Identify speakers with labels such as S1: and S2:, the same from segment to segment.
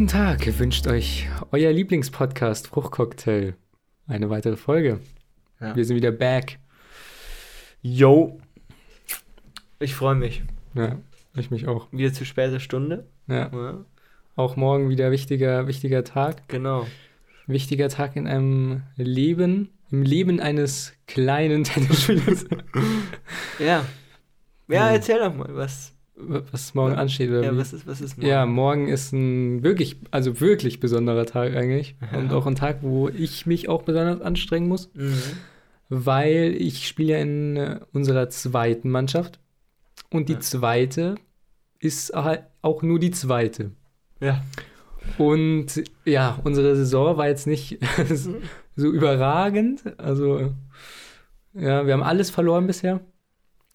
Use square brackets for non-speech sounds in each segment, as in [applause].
S1: Guten Tag, wünscht euch euer Lieblingspodcast Fruchtcocktail. Eine weitere Folge.
S2: Ja.
S1: Wir sind wieder back.
S2: Yo. Ich freue mich.
S1: Ja, ich mich auch.
S2: Wieder zu später Stunde.
S1: Ja,
S2: Ja,
S1: auch morgen wieder wichtiger, wichtiger Tag.
S2: genau.
S1: Wichtiger Tag in einem Leben, im Leben eines kleinen [laughs] Tennisspielers.
S2: Ja. Ja, erzähl doch mal, was,
S1: was morgen ansteht. Oder
S2: ja,
S1: wie?
S2: was ist, was ist
S1: Ja, morgen ist ein wirklich, also wirklich besonderer Tag eigentlich. Und
S2: Ja.
S1: auch ein Tag, wo ich mich auch besonders anstrengen muss,
S2: Mhm.
S1: weil ich spiele ja in äh, unserer zweiten Mannschaft. Und die
S2: Ja.
S1: zweite ist halt auch nur die zweite.
S2: Ja.
S1: Und ja, unsere Saison war jetzt nicht [laughs] so überragend. Also, ja, wir haben alles verloren bisher.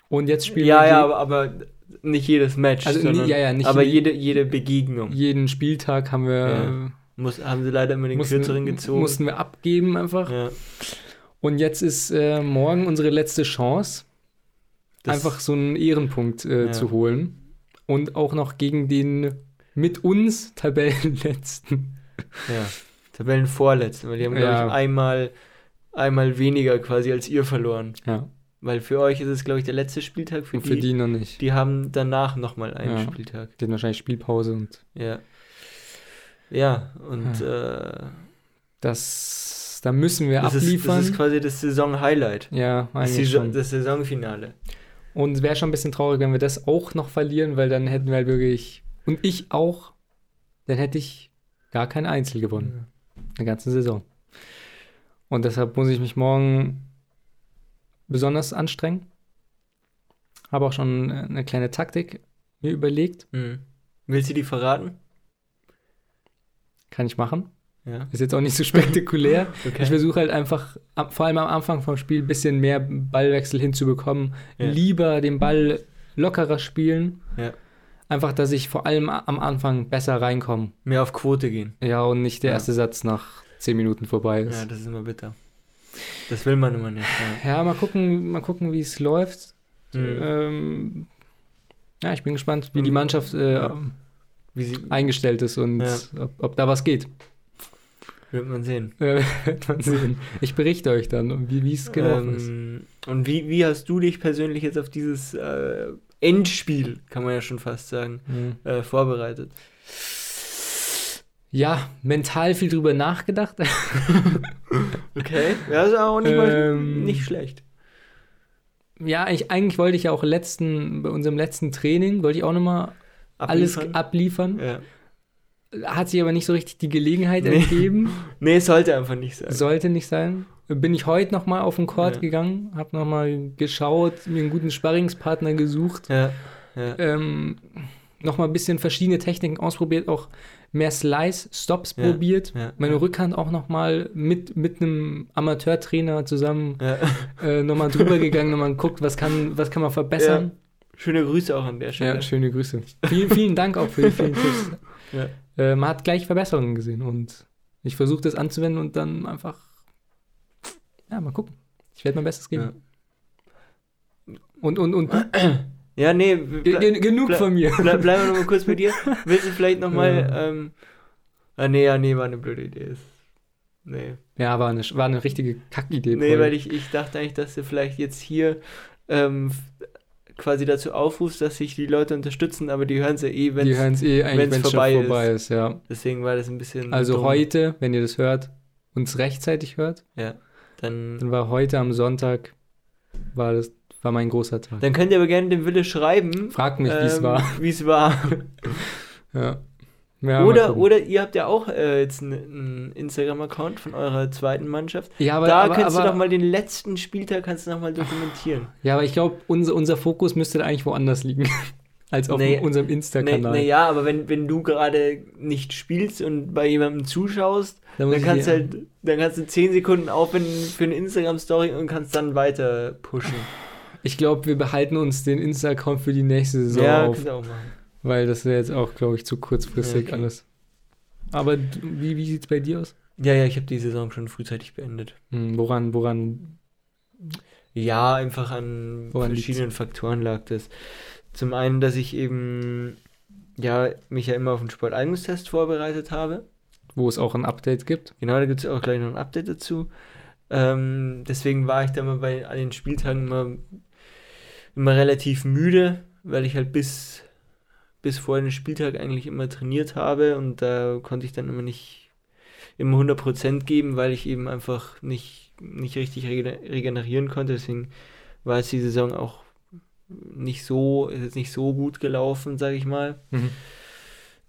S1: Und jetzt spielen
S2: Ja,
S1: wir
S2: ja,
S1: je-
S2: aber, aber nicht jedes Match,
S1: Also,
S2: sondern,
S1: ja, ja, nicht
S2: aber
S1: je-
S2: jede, jede Begegnung.
S1: jeden Spieltag haben wir,
S2: Ja. Muss, haben sie leider immer den
S1: mussten,
S2: kürzeren gezogen.
S1: mussten wir abgeben einfach.
S2: ja.
S1: Und jetzt ist äh, morgen unsere letzte Chance,
S2: Das-
S1: einfach so einen Ehrenpunkt äh,
S2: Ja.
S1: zu holen. Und auch noch gegen den mit uns Tabellenletzten.
S2: Ja. Tabellenvorletzten, weil die haben, glaube ich, einmal, einmal weniger quasi als ihr verloren.
S1: Ja,
S2: Weil für euch ist es, glaube ich, der letzte Spieltag. Für,
S1: und für
S2: die,
S1: die noch nicht.
S2: die haben danach nochmal einen
S1: Ja.
S2: Spieltag.
S1: Die hatten wahrscheinlich Spielpause und
S2: Ja. Ja, und äh,
S1: das, da müssen wir
S2: das, ist,
S1: abliefern.
S2: das ist quasi das Saison-Highlight.
S1: ja,
S2: Das,
S1: eigentlich
S2: Saison,
S1: schon.
S2: das Saisonfinale.
S1: Und es wäre schon ein bisschen traurig, wenn wir das auch noch verlieren, weil dann hätten wir halt wirklich, und ich auch, dann hätte ich gar kein Einzel gewonnen. Eine ganze Saison. Und deshalb muss ich mich morgen besonders anstrengen. Habe auch schon eine kleine Taktik mir überlegt.
S2: Mhm. Willst du die verraten?
S1: Kann ich machen.
S2: Ja.
S1: Ist jetzt auch nicht so spektakulär. [laughs]
S2: Okay.
S1: Ich versuche halt einfach, vor allem am Anfang vom Spiel, ein bisschen mehr Ballwechsel hinzubekommen.
S2: Ja.
S1: Lieber den Ball lockerer spielen.
S2: Ja.
S1: Einfach, dass ich vor allem am Anfang besser reinkomme.
S2: Mehr auf Quote gehen.
S1: Ja, und nicht der erste Satz nach zehn Minuten vorbei ist.
S2: Ja, das ist immer bitter. Das will man immer nicht.
S1: Ja, mal gucken, mal gucken, wie es läuft.
S2: Ja. Mhm.
S1: Ähm, ja, ich bin gespannt, wie die
S2: Mhm.
S1: Mannschaft äh,
S2: Ja. Wie sie,
S1: eingestellt ist und
S2: Ja.
S1: ob, ob da was geht.
S2: wird man sehen. [laughs]
S1: Wird man sehen. Ich berichte euch dann, wie es gelaufen ist.
S2: Ähm, und wie, wie hast du dich persönlich jetzt auf dieses äh, Endspiel, kann man ja schon fast sagen,
S1: Mhm.
S2: äh, vorbereitet?
S1: Ja, mental viel drüber nachgedacht. [laughs]
S2: Okay. Ja, ist auch nicht, mal,
S1: Ähm,
S2: nicht schlecht.
S1: ja, ich, eigentlich wollte ich ja auch letzten, bei unserem letzten Training, wollte ich auch nochmal alles
S2: Abliefern. Ja.
S1: Hat sich aber nicht so richtig die Gelegenheit
S2: Nee.
S1: ergeben. [laughs]
S2: Nee, es sollte einfach nicht sein.
S1: Sollte nicht sein. Bin ich heute nochmal auf den Court
S2: Ja.
S1: gegangen, habe nochmal geschaut, mir einen guten Sparringspartner gesucht,
S2: Ja, ja.
S1: ähm, nochmal ein bisschen verschiedene Techniken ausprobiert, auch mehr Slice, Stops
S2: Ja.
S1: probiert.
S2: ja.
S1: Meine Rückhand auch nochmal mit, mit einem Amateurtrainer zusammen
S2: ja.
S1: äh, nochmal drüber gegangen, nochmal geguckt, was kann, was kann man verbessern.
S2: Schöne Grüße auch an der
S1: Ja,
S2: Stelle.
S1: schöne Grüße. Vielen, vielen Dank auch für die vielen Tipps.
S2: Ja.
S1: Äh, man hat gleich Verbesserungen gesehen und ich versuche das anzuwenden und dann einfach, ja, mal gucken. Ich werde mein Bestes geben. Und, und, und [clears throat]
S2: Ja, nee,
S1: ge
S2: ble
S1: ge genug von mir.
S2: ble [laughs] bleiben wir noch mal kurz bei dir. Willst du vielleicht noch mal,
S1: Ja.
S2: ähm, ah, nee, ja, nee, war eine blöde Idee. Ist- Nee.
S1: Ja, war eine, war eine richtige Kackidee.
S2: Nee, weil ich, ich dachte eigentlich, dass du vielleicht jetzt hier ähm, quasi dazu aufrufst, dass sich die Leute unterstützen, aber die hören es ja eh, wenn
S1: Die hören es eh
S2: wenn's vorbei
S1: vorbei ist, ja.
S2: Deswegen war das ein bisschen.
S1: Also
S2: dumm.
S1: heute, wenn ihr das hört, uns rechtzeitig hört,
S2: Ja. Dann,
S1: dann war heute am Sonntag, war das, war mein großer Tag.
S2: dann könnt ihr aber gerne dem Wille schreiben.
S1: Fragt mich, wie es
S2: ähm,
S1: war. [laughs]
S2: Wie es war. [laughs]
S1: Ja. Ja,
S2: oder, oder ihr habt ja auch äh, jetzt einen- Instagram-Account von eurer zweiten Mannschaft.
S1: ja, aber,
S2: da
S1: aber,
S2: kannst
S1: aber,
S2: du doch mal den letzten Spieltag kannst du noch mal dokumentieren.
S1: Ja, aber ich glaube, unser, unser Fokus müsste eigentlich woanders liegen, [laughs] als auf
S2: Nee.
S1: unserem
S2: Nee,
S1: Insta-Kanal.
S2: nee, ja, aber wenn, wenn du gerade nicht spielst und bei jemandem zuschaust, dann
S1: ich
S2: kannst, du halt, dann kannst du 10 Sekunden aufwenden für eine Instagram-Story und kannst dann weiter pushen.
S1: Ich glaube, wir behalten uns den Insta-Account für die nächste Saison
S2: ja,
S1: auf,
S2: auch machen.
S1: weil das wäre jetzt auch, glaube ich, zu kurzfristig
S2: Ja, okay.
S1: alles. Aber wie, wie sieht es bei dir aus?
S2: Ja, ja, ich habe die Saison schon frühzeitig beendet.
S1: Hm, woran, woran?
S2: Ja, einfach an
S1: Woran
S2: verschiedenen Faktoren lag das. Zum einen, dass ich eben ja, mich ja immer auf den Sporteignungstest vorbereitet habe.
S1: Wo es auch ein Update gibt.
S2: Genau, da gibt es auch gleich noch ein Update dazu. Ähm, deswegen war ich da mal bei an den Spieltagen immer, immer relativ müde, weil ich halt bis, bis vor den Spieltag eigentlich immer trainiert habe und da konnte ich dann immer nicht immer 100% geben, weil ich eben einfach nicht, nicht richtig regenerieren konnte. Deswegen war jetzt die Saison auch nicht so, ist jetzt nicht so gut gelaufen, sage ich mal.
S1: Mhm.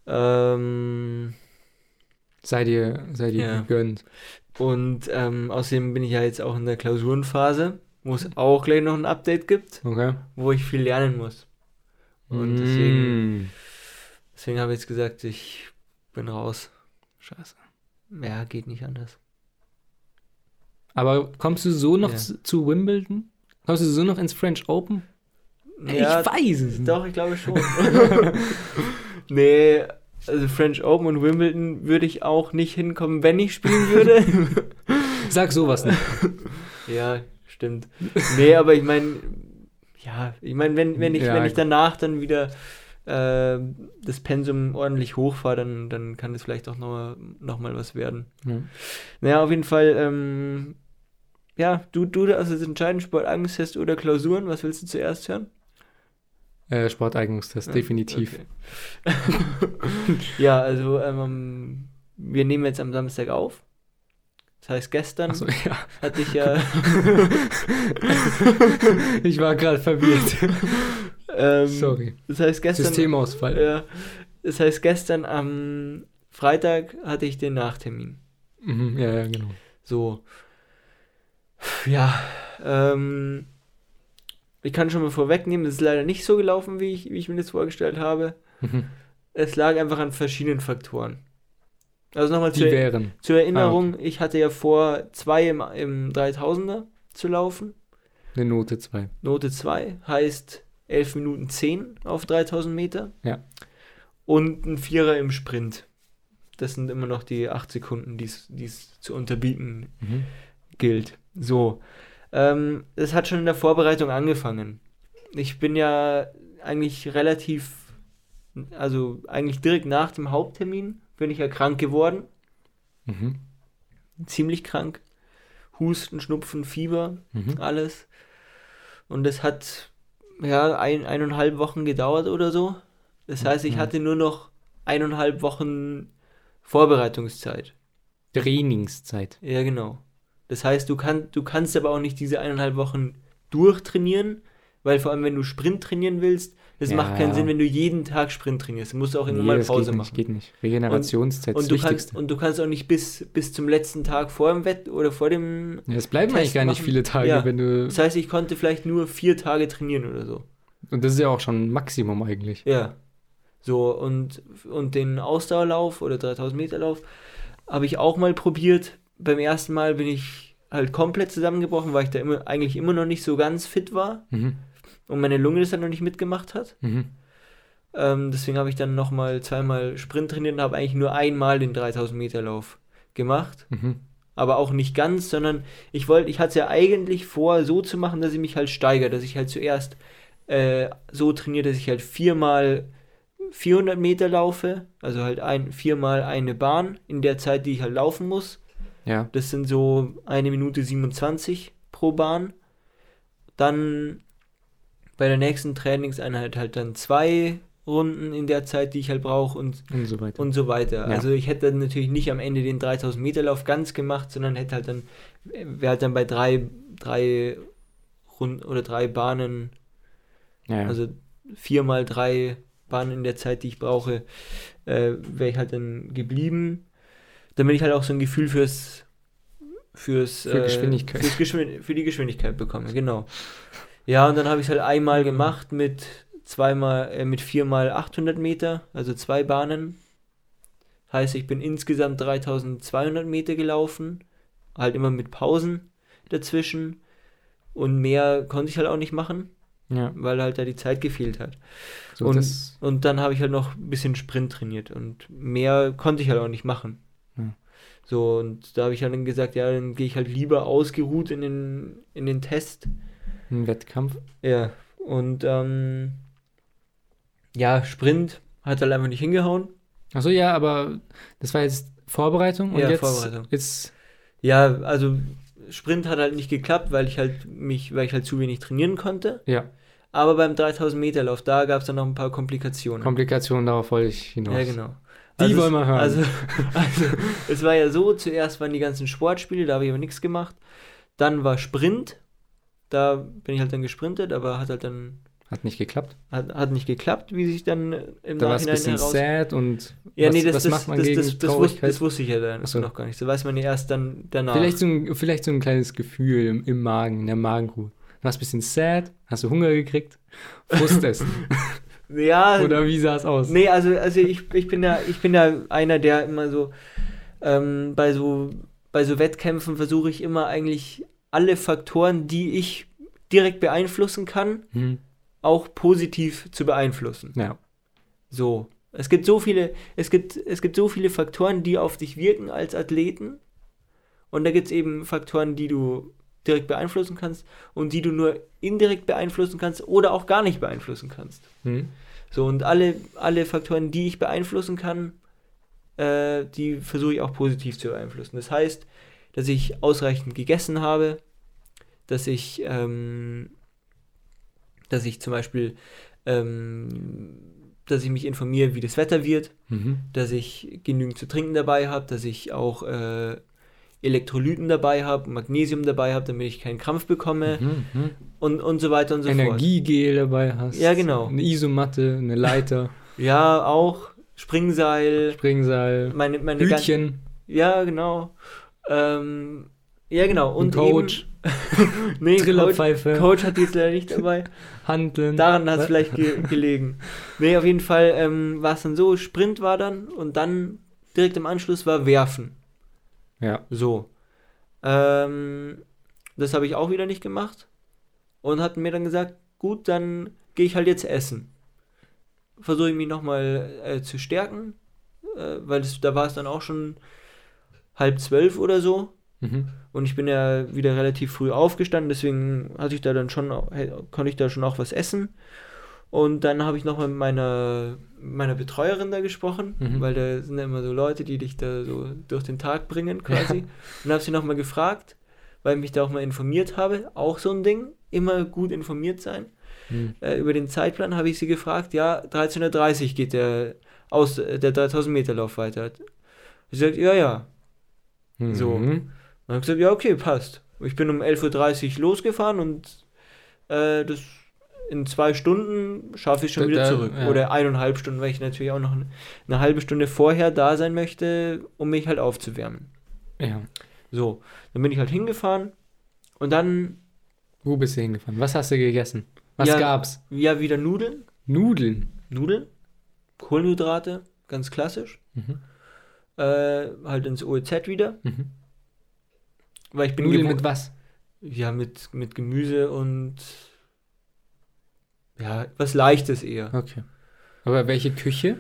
S2: Ähm,
S1: Sei dir, sei dir
S2: Ja.
S1: gegönnt.
S2: und ähm, außerdem bin ich ja jetzt auch in der Klausurenphase, wo es auch gleich noch ein Update gibt,
S1: Okay.
S2: wo ich viel lernen muss. Und
S1: Mm.
S2: deswegen, deswegen habe ich jetzt gesagt, ich bin raus.
S1: Scheiße.
S2: Ja, geht nicht anders.
S1: Aber kommst du so noch
S2: Ja.
S1: zu, zu Wimbledon? Kommst du so noch ins French Open?
S2: Ja,
S1: ich weiß es nicht.
S2: Doch, ich glaube schon. [laughs] nee, also French Open und Wimbledon würde ich auch nicht hinkommen, wenn ich spielen würde. [laughs]
S1: Sag sowas nicht.
S2: ja, stimmt. Nee, aber ich meine, ja, ich meine, wenn, wenn, ich,
S1: Ja,
S2: wenn ich danach dann wieder äh, das Pensum ordentlich hochfahre, dann, dann kann das vielleicht auch nochmal noch mal was werden.
S1: Ja.
S2: Naja, auf jeden Fall, ähm, ja, du, du, also das entscheidende Sportangst oder Klausuren, was willst du zuerst hören?
S1: Äh, Sporteignungstest,
S2: Ja,
S1: definitiv.
S2: okay. [laughs] ja, also ähm, wir nehmen jetzt am Samstag auf. Das heißt, gestern
S1: Achso, ja.
S2: hatte ich ja. [laughs]
S1: Ich war gerade verwirrt.
S2: ähm,
S1: Sorry.
S2: Das heißt, gestern.
S1: Systemausfall.
S2: Ja, das heißt, gestern am Freitag hatte ich den Nachtermin.
S1: Mhm, ja, ja, genau.
S2: So. Ja, ähm, ich kann schon mal vorwegnehmen, das ist leider nicht so gelaufen, wie ich, wie ich mir das vorgestellt habe.
S1: Mhm.
S2: Es lag einfach an verschiedenen Faktoren. Also nochmal zur, zur Erinnerung, ich hatte ja vor, zwei im, im 3000er zu laufen.
S1: Eine Note 2.
S2: Note 2 heißt 11 Minuten 10 auf 3000 Meter.
S1: Ja.
S2: Und ein Vierer im Sprint. Das sind immer noch die 8 Sekunden, die es zu unterbieten
S1: Mhm.
S2: gilt. So. Ähm, es hat schon in der Vorbereitung angefangen. Ich bin ja eigentlich relativ, also eigentlich direkt nach dem Haupttermin bin ich ja krank geworden.
S1: Mhm.
S2: Ziemlich krank. Husten, Schnupfen, Fieber,
S1: Mhm.
S2: alles. Und das hat ja ein, eineinhalb Wochen gedauert oder so. Das heißt, ich
S1: Mhm.
S2: hatte nur noch eineinhalb Wochen Vorbereitungszeit.
S1: Trainingszeit.
S2: Ja, genau. Das heißt, du, kann, du kannst aber auch nicht diese eineinhalb Wochen durchtrainieren, weil vor allem, wenn du Sprint trainieren willst, das
S1: Ja.
S2: macht keinen Sinn, wenn du jeden Tag Sprint trainierst. Du musst auch irgendwann mal
S1: das
S2: Pause
S1: geht
S2: machen.
S1: nicht, geht nicht. Regenerationszeit ist
S2: Und
S1: das
S2: du, kannst,
S1: Wichtigste.
S2: und du kannst auch nicht bis, bis zum letzten Tag vor dem Wett oder vor dem.
S1: Ja, es bleiben
S2: Test
S1: eigentlich gar nicht
S2: machen.
S1: viele Tage,
S2: Ja.
S1: wenn du.
S2: Das heißt, ich konnte vielleicht nur vier Tage trainieren oder so.
S1: Und das ist ja auch schon ein Maximum eigentlich.
S2: Ja. So, und, und den Ausdauerlauf oder 3000 Meter Lauf habe ich auch mal probiert. Beim ersten Mal bin ich halt komplett zusammengebrochen, weil ich da immer, eigentlich immer noch nicht so ganz fit war
S1: Mhm.
S2: Und meine Lunge das dann noch nicht mitgemacht hat.
S1: Mhm.
S2: Ähm, deswegen habe ich dann nochmal zweimal Sprint trainiert und habe eigentlich nur einmal den 3000 Meter Lauf gemacht.
S1: Mhm.
S2: Aber auch nicht ganz, sondern ich wollte, ich hatte es ja eigentlich vor, so zu machen, dass ich mich halt steigere, dass ich halt zuerst äh, so trainiere, dass ich halt viermal 400 Meter laufe, also halt ein, viermal eine Bahn in der Zeit, die ich halt laufen muss.
S1: Ja.
S2: Das sind so eine Minute 27 pro Bahn. Dann bei der nächsten Trainingseinheit halt dann zwei Runden in der Zeit, die ich halt brauche und
S1: Und so weiter.
S2: und so weiter.
S1: Ja.
S2: Also ich hätte dann natürlich nicht am Ende den 3000 Meter Lauf ganz gemacht, sondern hätte halt dann, wäre halt dann bei drei, drei Runden oder drei Bahnen,
S1: ja, ja.
S2: also viermal drei Bahnen in der Zeit, die ich brauche, äh, wäre ich halt dann geblieben, damit ich halt auch so ein Gefühl fürs fürs
S1: Für Geschwindigkeit.
S2: fürs Geschwind für die Geschwindigkeit bekomme, genau. Ja, und dann habe ich es halt einmal gemacht mit zweimal, äh, mit viermal 800 Meter, also zwei Bahnen. Heißt, ich bin insgesamt 3200 Meter gelaufen, halt immer mit Pausen dazwischen. Und mehr konnte ich halt auch nicht machen,
S1: ja.
S2: weil halt da die Zeit gefehlt hat.
S1: So,
S2: und- Und dann habe ich halt noch ein bisschen Sprint trainiert und mehr konnte ich halt auch nicht machen.
S1: Ja.
S2: So, und da habe ich halt dann gesagt, ja, dann gehe ich halt lieber ausgeruht in den, in den Test.
S1: Ein Wettkampf.
S2: Ja, und ähm, ja, Sprint Hat halt einfach nicht hingehauen.
S1: Achso, ja, aber das war jetzt Vorbereitung und
S2: Ja,
S1: jetzt
S2: Vorbereitung.
S1: ist.
S2: Ja, also Sprint hat halt nicht geklappt, weil ich halt mich, weil ich halt zu wenig trainieren konnte.
S1: Ja,
S2: Aber beim 3000 Meter Lauf, da gab es dann noch ein paar Komplikationen.
S1: Komplikationen, darauf wollte ich hinaus.
S2: Ja, genau.
S1: Die
S2: es-
S1: wollen wir hören.
S2: Also, [laughs] also, es war ja so, zuerst waren die ganzen Sportspiele, da habe ich aber nichts gemacht. Dann war Sprint, da bin ich halt dann gesprintet, aber hat halt dann,
S1: Hat nicht geklappt.
S2: hat, hat nicht geklappt, wie sich dann im
S1: Da war es ein
S2: Nachhinein
S1: bisschen
S2: heraus...
S1: sad und
S2: Ja,
S1: was,
S2: nee, das,
S1: was
S2: das,
S1: macht man
S2: das,
S1: gegen
S2: das, das, wus
S1: Traurigkeit?
S2: das wusste ich ja dann
S1: so.
S2: noch gar nicht. So weiß man ja erst dann danach.
S1: Vielleicht so, ein, vielleicht so ein kleines Gefühl im, im Magen, in der Magenruhe. Du warst ein bisschen sad, hast du Hunger gekriegt, Frustessen. [laughs]
S2: ja,
S1: Oder wie sah es aus?
S2: Nee, also, also ich, ich bin ja, ich bin ja einer, der immer so, ähm, bei so, bei so Wettkämpfen versuche ich immer eigentlich alle Faktoren, die ich direkt beeinflussen kann,
S1: Hm.
S2: auch positiv zu beeinflussen.
S1: Ja.
S2: So. Es gibt so viele, es gibt, es gibt so viele Faktoren, die auf dich wirken als Athleten. Und da gibt es eben Faktoren, die du direkt beeinflussen kannst und die du nur indirekt beeinflussen kannst oder auch gar nicht beeinflussen kannst.
S1: Hm.
S2: So, und alle, alle Faktoren, die ich beeinflussen kann, äh, die versuche ich auch positiv zu beeinflussen. Das heißt, dass ich ausreichend gegessen habe, dass ich, ähm, dass ich zum Beispiel, ähm, dass ich mich informiere, wie das Wetter wird,
S1: Mhm.
S2: dass ich genügend zu trinken dabei habe, dass ich auch äh, Elektrolyten dabei habe, Magnesium dabei habe, damit ich keinen Krampf bekomme
S1: Mhm. Mhm.
S2: und, und so weiter und so fort.
S1: Energiegel dabei hast.
S2: Ja, genau.
S1: Eine Isomatte, eine Leiter, [laughs]
S2: Ja, auch Springseil,
S1: Springseil,
S2: meine, meine
S1: Hütchen,
S2: Ja, genau. Ähm, ja, genau.
S1: ein
S2: Und
S1: Coach,
S2: Eben, [laughs] nee, Coach, Coach hat jetzt leider nicht dabei. [laughs]
S1: Handeln.
S2: Daran hat es vielleicht ge gelegen. Nee, auf jeden Fall ähm, war es dann so, Sprint war dann und dann direkt im Anschluss war Werfen.
S1: Ja.
S2: So. Ähm, das habe ich auch wieder nicht gemacht. Und hatten mir dann gesagt, gut, dann gehe ich halt jetzt essen. Versuche ich mich nochmal äh, zu stärken, äh, weil das, da war es dann auch schon halb zwölf oder so.
S1: Mhm.
S2: Und ich bin ja wieder relativ früh aufgestanden, deswegen hatte ich da dann schon, konnte ich da schon auch was essen. Und dann habe ich nochmal mit meiner, meiner Betreuerin da gesprochen,
S1: Mhm.
S2: weil da sind ja immer so Leute, die dich da so durch den Tag bringen quasi. Und habe sie nochmal gefragt, weil ich mich da auch mal informiert habe, auch so ein Ding, immer gut informiert sein.
S1: Mhm.
S2: Äh, über den Zeitplan habe ich sie gefragt, ja, 13.30 Uhr geht der, aus, äh, der 3000 Meter Lauf weiter. Sie sagt, ja, ja. So. Und habe gesagt, ja, okay, passt. Ich bin um 11.30 Uhr losgefahren und äh, das in zwei Stunden schaffe ich schon wieder zurück.
S1: ja.
S2: Oder eineinhalb Stunden, weil ich natürlich auch noch eine, eine halbe Stunde vorher da sein möchte, um mich halt aufzuwärmen.
S1: Ja.
S2: So, dann bin ich halt hingefahren und dann,
S1: Wo bist du hingefahren? Was hast du gegessen? Was
S2: Ja.
S1: gab's?
S2: ja, wieder Nudeln.
S1: Nudeln.
S2: Nudeln, Kohlenhydrate, ganz klassisch.
S1: Mhm.
S2: Äh, halt ins OEZ wieder,
S1: Mhm.
S2: Weil ich bin
S1: Nudeln mit was?
S2: Ja, mit, mit Gemüse und ja, was Leichtes eher.
S1: Okay. Aber welche Küche?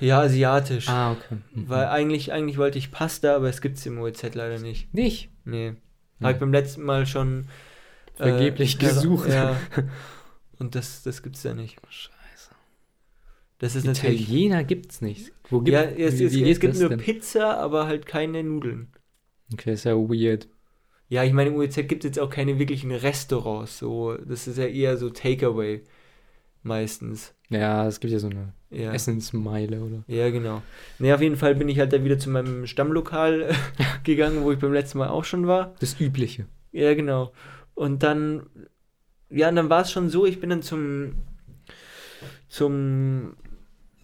S2: Ja, asiatisch.
S1: Ah, okay. Mhm.
S2: Weil eigentlich, eigentlich wollte ich Pasta, aber es gibt es im OEZ leider nicht.
S1: Nicht.
S2: Nee.
S1: Hm.
S2: Habe ich beim letzten Mal schon äh,
S1: Vergeblich gesucht.
S2: Ja. [laughs] Und das, das gibt's ja nicht.
S1: Scheiße.
S2: Das ist.
S1: Italiener gibt's nicht. Wo gibt
S2: Ja, es, es, es gibt nur
S1: denn?
S2: Pizza, aber halt keine Nudeln.
S1: Okay, ja weird.
S2: Ja, ich meine, im OEZ gibt es jetzt auch keine wirklichen Restaurants. So, das ist ja eher so Takeaway meistens.
S1: Ja, es gibt ja so eine
S2: Ja.
S1: Essensmeile oder.
S2: Ja, genau. Ne, auf jeden Fall bin ich halt da wieder zu meinem Stammlokal [laughs] gegangen, wo ich beim letzten Mal auch schon war.
S1: Das Übliche.
S2: Ja, genau. Und dann, ja, und dann war es schon so, ich bin dann zum, zum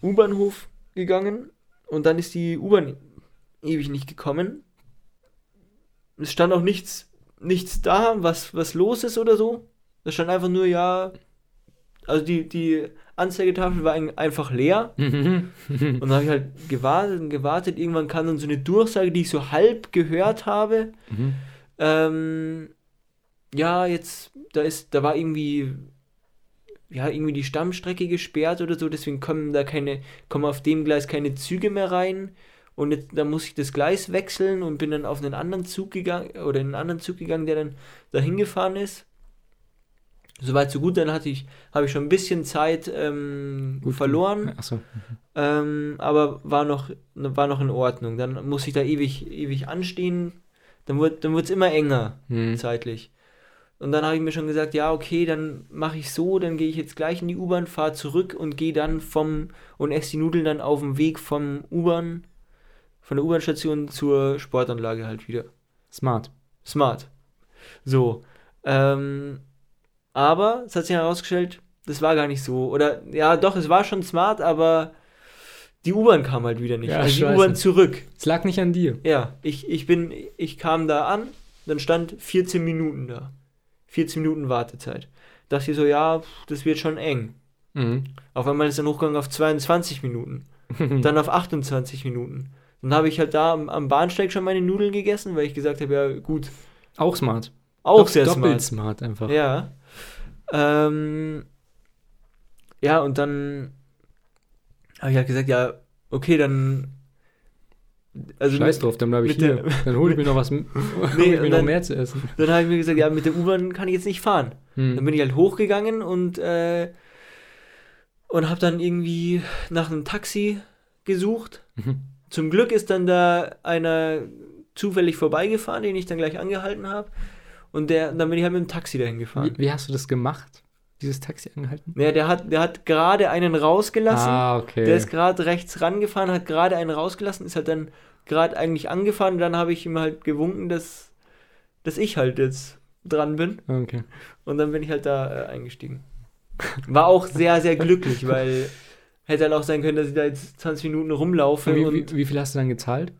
S2: U-Bahnhof gegangen und dann ist die U-Bahn ewig nicht gekommen. Es stand auch nichts, nichts da, was, was los ist oder so. Es stand einfach nur, ja, also die, die Anzeigetafel war ein- einfach leer. [laughs] Und dann habe ich halt gewartet und gewartet. Irgendwann kam dann so eine Durchsage, die ich so halb gehört habe.
S1: Mhm.
S2: Ähm, ja, jetzt, da ist, da war irgendwie, ja, irgendwie die Stammstrecke gesperrt oder so, deswegen kommen da keine, kommen auf dem Gleis keine Züge mehr rein. Und jetzt, da muss ich das Gleis wechseln und bin dann auf einen anderen Zug gegangen, oder in einen anderen Zug gegangen, der dann dahin gefahren ist. Soweit so gut, dann hatte ich, habe ich schon ein bisschen Zeit ähm, verloren,
S1: Achso.
S2: ähm, aber war noch, war noch in Ordnung. Dann muss ich da ewig, ewig anstehen. Dann wird dann es immer enger
S1: Hm.
S2: zeitlich. Und dann habe ich mir schon gesagt, ja, okay, dann mache ich so, dann gehe ich jetzt gleich in die U-Bahn, fahre zurück und gehe dann vom und esse die Nudeln dann auf dem Weg vom U-Bahn, von der U-Bahn-Station zur Sportanlage halt wieder.
S1: Smart.
S2: Smart. So. Ähm, aber es hat sich herausgestellt, das war gar nicht so. Oder ja, doch, es war schon smart, aber die U-Bahn kam halt wieder nicht.
S1: Ja,
S2: also die. U-Bahn zurück.
S1: Es lag nicht an dir.
S2: Ja, ich, ich bin, ich kam da an, dann stand 14 Minuten da. 14 Minuten Wartezeit. Dachte ich so, ja, das wird schon eng.
S1: Mhm.
S2: Auf einmal ist dann hochgegangen auf 22 Minuten. [laughs] Dann auf 28 Minuten. Dann habe ich halt da am, am Bahnsteig schon meine Nudeln gegessen, weil ich gesagt habe, ja gut,
S1: Auch smart.
S2: auch
S1: Dopp-
S2: sehr
S1: doppelt
S2: smart.
S1: smart einfach.
S2: Ja. Ähm, ja, und dann habe ich halt gesagt, ja, okay, dann. Also
S1: Scheiß drauf, dann bleibe ich hier.
S2: der-
S1: dann hole ich mir noch was, [laughs]
S2: Nee,
S1: ich mir
S2: und
S1: noch
S2: dann-
S1: mehr zu essen.
S2: Dann habe ich mir gesagt, ja, mit der U-Bahn kann ich jetzt nicht fahren. Dann
S1: Hm.
S2: bin ich halt hochgegangen und, äh, und habe dann irgendwie nach einem Taxi gesucht.
S1: Mhm.
S2: Zum Glück ist dann da einer zufällig vorbeigefahren, den ich dann gleich angehalten habe. Und der, dann bin ich halt mit dem Taxi dahin gefahren.
S1: Wie, wie hast du das gemacht? Dieses Taxi angehalten?
S2: Ja, der hat, der hat gerade einen rausgelassen.
S1: Ah, okay.
S2: Der ist gerade rechts rangefahren, hat gerade einen rausgelassen, ist halt dann gerade eigentlich angefahren. Und dann habe ich ihm halt gewunken, dass, dass ich halt jetzt dran bin.
S1: okay.
S2: Und dann bin ich halt da äh, eingestiegen. War auch sehr, sehr glücklich, weil [laughs] hätte dann auch sein können, dass ich da jetzt 20 Minuten rumlaufe
S1: Und wie, wie, wie viel hast du dann gezahlt?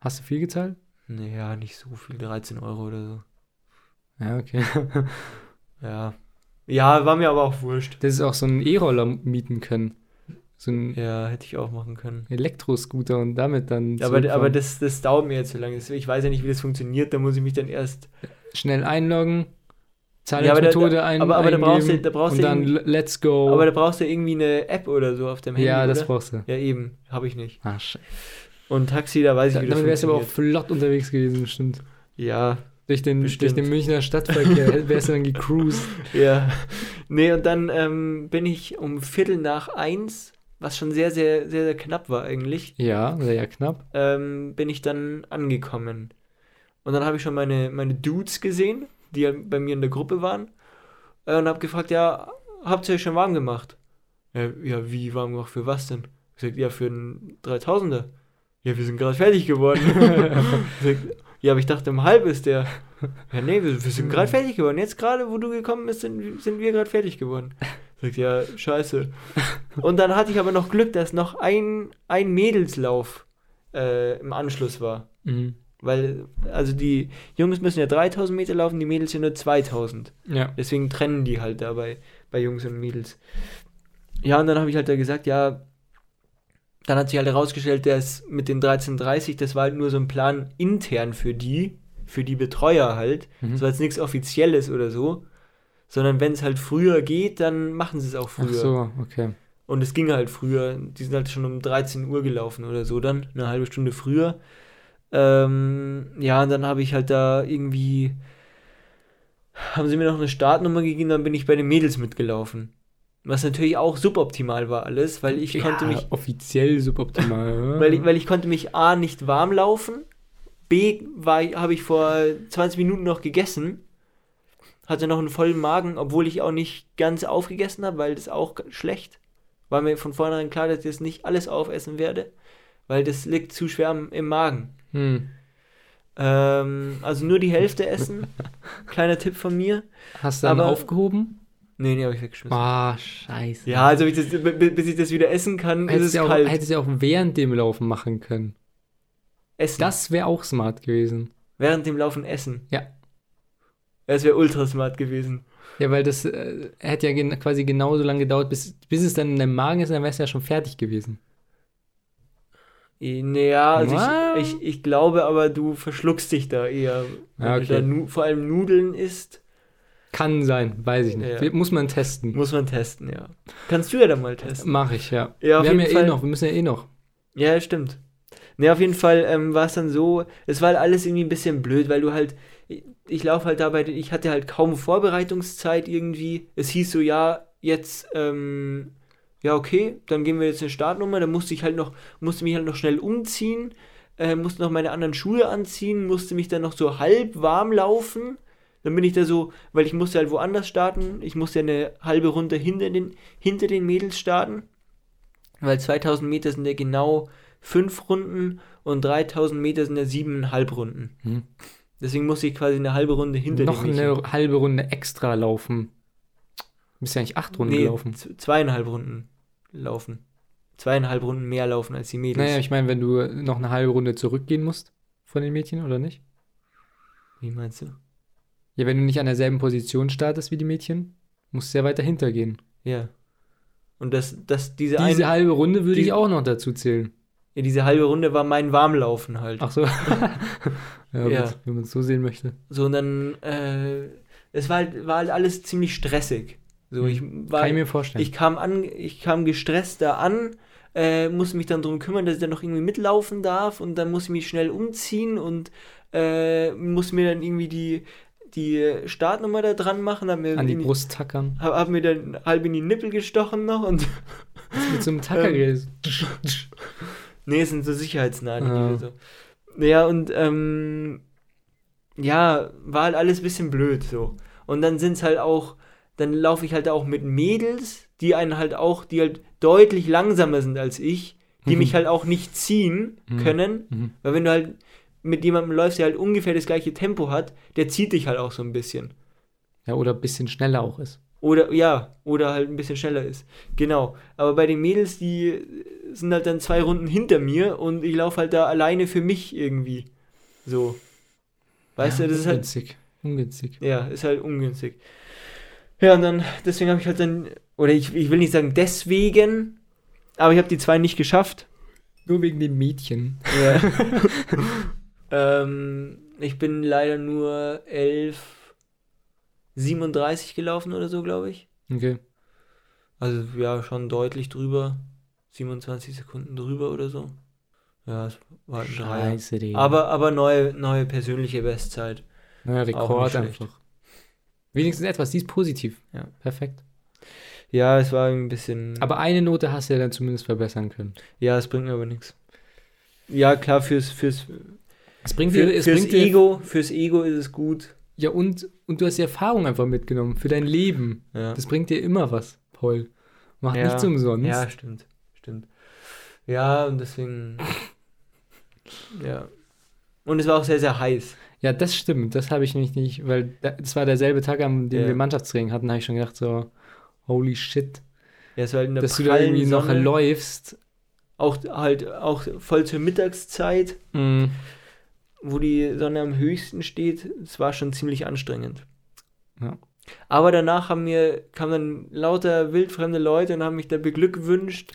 S1: Hast du viel gezahlt?
S2: Naja, nicht so viel, 13 Euro oder so.
S1: Ja, okay. [laughs]
S2: Ja. Ja, war mir aber auch wurscht.
S1: Das ist auch so ein E-Roller mieten können. So ein
S2: Ja, hätte ich auch machen können.
S1: Elektroscooter und damit dann
S2: Ja, aber, aber das, das dauert mir jetzt so lange. Ich weiß ja nicht, wie das funktioniert. Da muss ich mich dann erst.
S1: schnell einloggen,
S2: Ja, aber da-
S1: Zahlungsmethode
S2: aber- aber da brauchst du- da brauchst
S1: und dann let's go.
S2: Aber da brauchst du irgendwie eine App oder so auf dem Handy.
S1: ja, das
S2: oder?
S1: brauchst du.
S2: Ja, eben. Habe ich nicht.
S1: Ah, scheiße.
S2: Und Taxi, da weiß ich,
S1: Da,
S2: wie das
S1: damit wärst du aber auch flott unterwegs gewesen, bestimmt.
S2: Ja,
S1: Durch den, durch
S2: Bestimmt.
S1: den Münchner Stadtverkehr [laughs] wärst du dann gecruised.
S2: Ja, nee, und dann ähm, bin ich um Viertel nach eins, was schon sehr, sehr, sehr, sehr knapp war eigentlich,
S1: Ja, sehr knapp.
S2: ähm, bin ich dann angekommen. Und dann habe ich schon meine, meine Dudes gesehen, die ja bei mir in der Gruppe waren, äh, und habe gefragt, ja, habt ihr euch schon warm gemacht? Ja, ja, wie warm gemacht? Für was denn? Ich sag, ja, für einen 3000er. Ja, wir sind gerade fertig geworden. [laughs] ich sag, ja, aber ich dachte, um halb ist der. Ja, nee, wir, wir sind gerade fertig geworden. Jetzt gerade, wo du gekommen bist, sind, sind wir gerade fertig geworden. Sagt, ja, scheiße. Und dann hatte ich aber noch Glück, dass noch ein, ein Mädelslauf äh, im Anschluss war.
S1: Mhm.
S2: Weil, also die Jungs müssen ja 3000 Meter laufen, die Mädels ja nur 2000.
S1: Ja.
S2: Deswegen trennen die halt dabei bei Jungs und Mädels. Ja, und dann habe ich halt da gesagt, ja, dann hat sich halt herausgestellt, dass mit den 1330, das war halt nur so ein Plan intern für die, für die Betreuer halt.
S1: Mhm.
S2: Das war jetzt nichts Offizielles oder so. Sondern wenn es halt früher geht, dann machen sie es auch früher.
S1: Ach so, okay.
S2: Und es ging halt früher. Die sind halt schon um 13 Uhr gelaufen oder so dann, eine halbe Stunde früher. Ähm, ja, und dann habe ich halt da irgendwie, haben sie mir noch eine Startnummer gegeben, dann bin ich bei den Mädels mitgelaufen. Was natürlich auch suboptimal war alles, weil ich konnte
S1: ja,
S2: mich,
S1: offiziell suboptimal. [laughs]
S2: weil ich, weil ich konnte mich A nicht warm laufen, B habe ich vor 20 Minuten noch gegessen, hatte noch einen vollen Magen, obwohl ich auch nicht ganz aufgegessen habe, weil das auch schlecht. War mir von vornherein klar, dass ich das nicht alles aufessen werde, weil das liegt zu schwer im Magen.
S1: Hm.
S2: Ähm, also nur die Hälfte essen. [laughs] Kleiner Tipp von mir.
S1: Hast du dann
S2: aber-
S1: aufgehoben?
S2: Nee, nee, habe ich weggeschmissen.
S1: Ah, scheiße.
S2: Ja, also bis ich, das, bis ich das wieder essen kann, ist
S1: Hättest
S2: es
S1: du ja auch,
S2: kalt.
S1: hättest ja auch während dem Laufen machen können.
S2: essen.
S1: Das wäre auch smart gewesen.
S2: Während dem Laufen essen.
S1: Ja.
S2: Das wäre ultra smart gewesen.
S1: Ja, weil das äh, hätte ja gen quasi genauso lange gedauert, bis, bis es dann in deinem Magen ist, dann wärst du ja schon fertig gewesen.
S2: Naja, also ich, ich, ich glaube aber, du verschluckst dich da eher. Wenn
S1: Ja,
S2: du
S1: okay.
S2: da nu vor allem Nudeln isst,
S1: Kann sein, weiß ich nicht.
S2: Ja.
S1: Muss man testen.
S2: muss man testen, ja. Kannst du ja dann mal testen.
S1: Mache ich, ja.
S2: Ja,
S1: wir haben ja eh
S2: Fall.
S1: noch, wir müssen ja eh noch.
S2: Ja, stimmt. Ne, auf jeden Fall ähm, war es dann so, es war halt alles irgendwie ein bisschen blöd, weil du halt, ich, ich laufe halt dabei, ich hatte halt kaum Vorbereitungszeit irgendwie. Es hieß so, ja, jetzt, ähm, ja, okay, dann gehen wir jetzt eine Startnummer, dann musste ich halt noch, musste mich halt noch schnell umziehen, äh, musste noch meine anderen Schuhe anziehen, musste mich dann noch so halb warm laufen. Dann bin ich da so, weil ich musste halt woanders starten, ich musste ja eine halbe Runde hinter den, hinter den Mädels starten, weil 2000 Meter sind ja genau fünf Runden und 3000 Meter sind ja siebeneinhalb Runden.
S1: Hm.
S2: Deswegen musste ich quasi eine halbe Runde hinter
S1: Noch
S2: den Mädchen.
S1: eine halbe Runde extra laufen. Du bist ja eigentlich acht Runden
S2: nee,
S1: gelaufen.
S2: zweieinhalb Runden laufen. Zweieinhalb Runden mehr laufen als die Mädels.
S1: Naja, ich meine, wenn du noch eine halbe Runde zurückgehen musst von den Mädchen, oder nicht?
S2: Wie meinst du?
S1: Ja, wenn du nicht an derselben Position startest wie die Mädchen, musst du ja weiter hintergehen.
S2: Ja. Und das, das, diese,
S1: Diese
S2: eine,
S1: halbe Runde würde
S2: die-
S1: ich auch noch dazu zählen.
S2: ja, diese halbe Runde war mein Warmlaufen halt.
S1: Ach so. [laughs] [laughs] ja,
S2: Ja.
S1: wenn man es so sehen möchte.
S2: So, und dann, äh, es war halt, war halt alles ziemlich stressig. So, ich war,
S1: Kann ich mir vorstellen.
S2: ich kam an, ich kam gestresst da an, äh, musste mich dann darum kümmern, dass ich dann noch irgendwie mitlaufen darf und dann musste ich mich schnell umziehen und äh, musste mir dann irgendwie die, die Startnummer da dran machen, hab mir,
S1: An die Brust tackern.
S2: hab, hab mir dann halb in die Nippel gestochen noch und
S1: Mit so einem Tackergerät.
S2: Nee, es sind so Sicherheitsnadeln.
S1: Ah.
S2: wir So. Ja, und ähm, ja, war halt alles ein bisschen blöd so. Und dann sind es halt auch, dann laufe ich halt auch mit Mädels, die einen halt auch, die halt deutlich langsamer sind als ich, die
S1: Mhm.
S2: mich halt auch nicht ziehen
S1: Mhm.
S2: können.
S1: Mhm.
S2: Weil wenn du halt mit jemandem läufst, der halt ungefähr das gleiche Tempo hat, der zieht dich halt auch so ein bisschen.
S1: Ja, oder ein bisschen schneller auch ist.
S2: Oder ja, oder halt ein bisschen schneller ist. Genau. Aber bei den Mädels, die sind halt dann zwei Runden hinter mir und ich laufe halt da alleine für mich irgendwie. So. Weißt
S1: ja,
S2: du, das ist halt.
S1: ungünstig. Ungünstig.
S2: Ja, ist halt ungünstig. Ja, und dann, deswegen habe ich halt dann, oder ich, ich will nicht sagen deswegen, aber ich habe die zwei nicht geschafft.
S1: Nur wegen dem Mädchen.
S2: Ja. [laughs] [laughs] ähm, ich bin leider nur 11,37 gelaufen oder so, glaube ich.
S1: Okay.
S2: Also ja, schon deutlich drüber. 27 Sekunden drüber oder so. Ja, es war ein Dreier.
S1: Scheiße, Digga.
S2: Aber, aber neue, neue persönliche Bestzeit.
S1: ja,
S2: auch
S1: Rekord einfach. Wenigstens etwas, die ist positiv.
S2: Ja.
S1: Perfekt.
S2: Ja, es war ein bisschen.
S1: Aber eine Note hast du ja dann zumindest verbessern können.
S2: ja, es bringt mir aber nichts. Ja, klar, fürs, fürs,
S1: Es bringt
S2: für,
S1: dir, es
S2: fürs
S1: bringt dir,
S2: Ego, fürs Ego ist es gut.
S1: ja und, und du hast die Erfahrung einfach mitgenommen für dein Leben.
S2: Ja,
S1: Das bringt dir immer was, Paul. Macht
S2: Ja.
S1: nichts umsonst.
S2: ja stimmt. Stimmt. Ja, und deswegen. [laughs] ja. Und es war auch sehr, sehr heiß.
S1: Ja, das stimmt. Das habe ich nämlich nicht, weil das war derselbe Tag, an dem
S2: Ja.
S1: wir Mannschaftstraining hatten, habe ich schon gedacht, so, holy shit,
S2: Ja, es war halt in der
S1: dass du da irgendwie noch
S2: Sonne,
S1: läufst.
S2: auch halt auch voll zur Mittagszeit.
S1: Mm.
S2: wo die Sonne am höchsten steht, es war schon ziemlich anstrengend.
S1: Ja.
S2: Aber danach haben mir, kamen dann lauter wildfremde Leute und haben mich da beglückwünscht.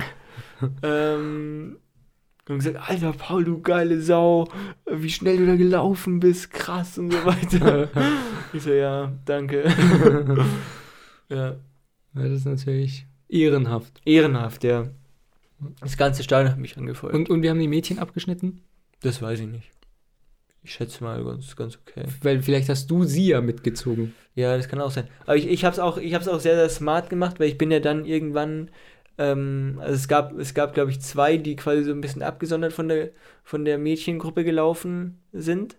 S2: [laughs] ähm, und gesagt, Alter Paul, du geile Sau, wie schnell du da gelaufen bist, krass und so weiter. [laughs] ich so, ja, danke. [laughs] ja,
S1: Ja, das ist natürlich ehrenhaft.
S2: ehrenhaft, ja. Das ganze Stadion hat mich angefeuert.
S1: Und, und wir haben die Mädchen abgeschnitten,
S2: das weiß ich nicht. Ich schätze mal ganz, ganz okay.
S1: weil vielleicht hast du sie ja mitgezogen.
S2: Ja, das kann auch sein. Aber ich, ich habe es auch, ich hab's auch sehr, sehr smart gemacht, weil ich bin ja dann irgendwann, ähm, also es gab, es gab, glaube ich, zwei, die quasi so ein bisschen abgesondert von der, von der Mädchengruppe gelaufen sind,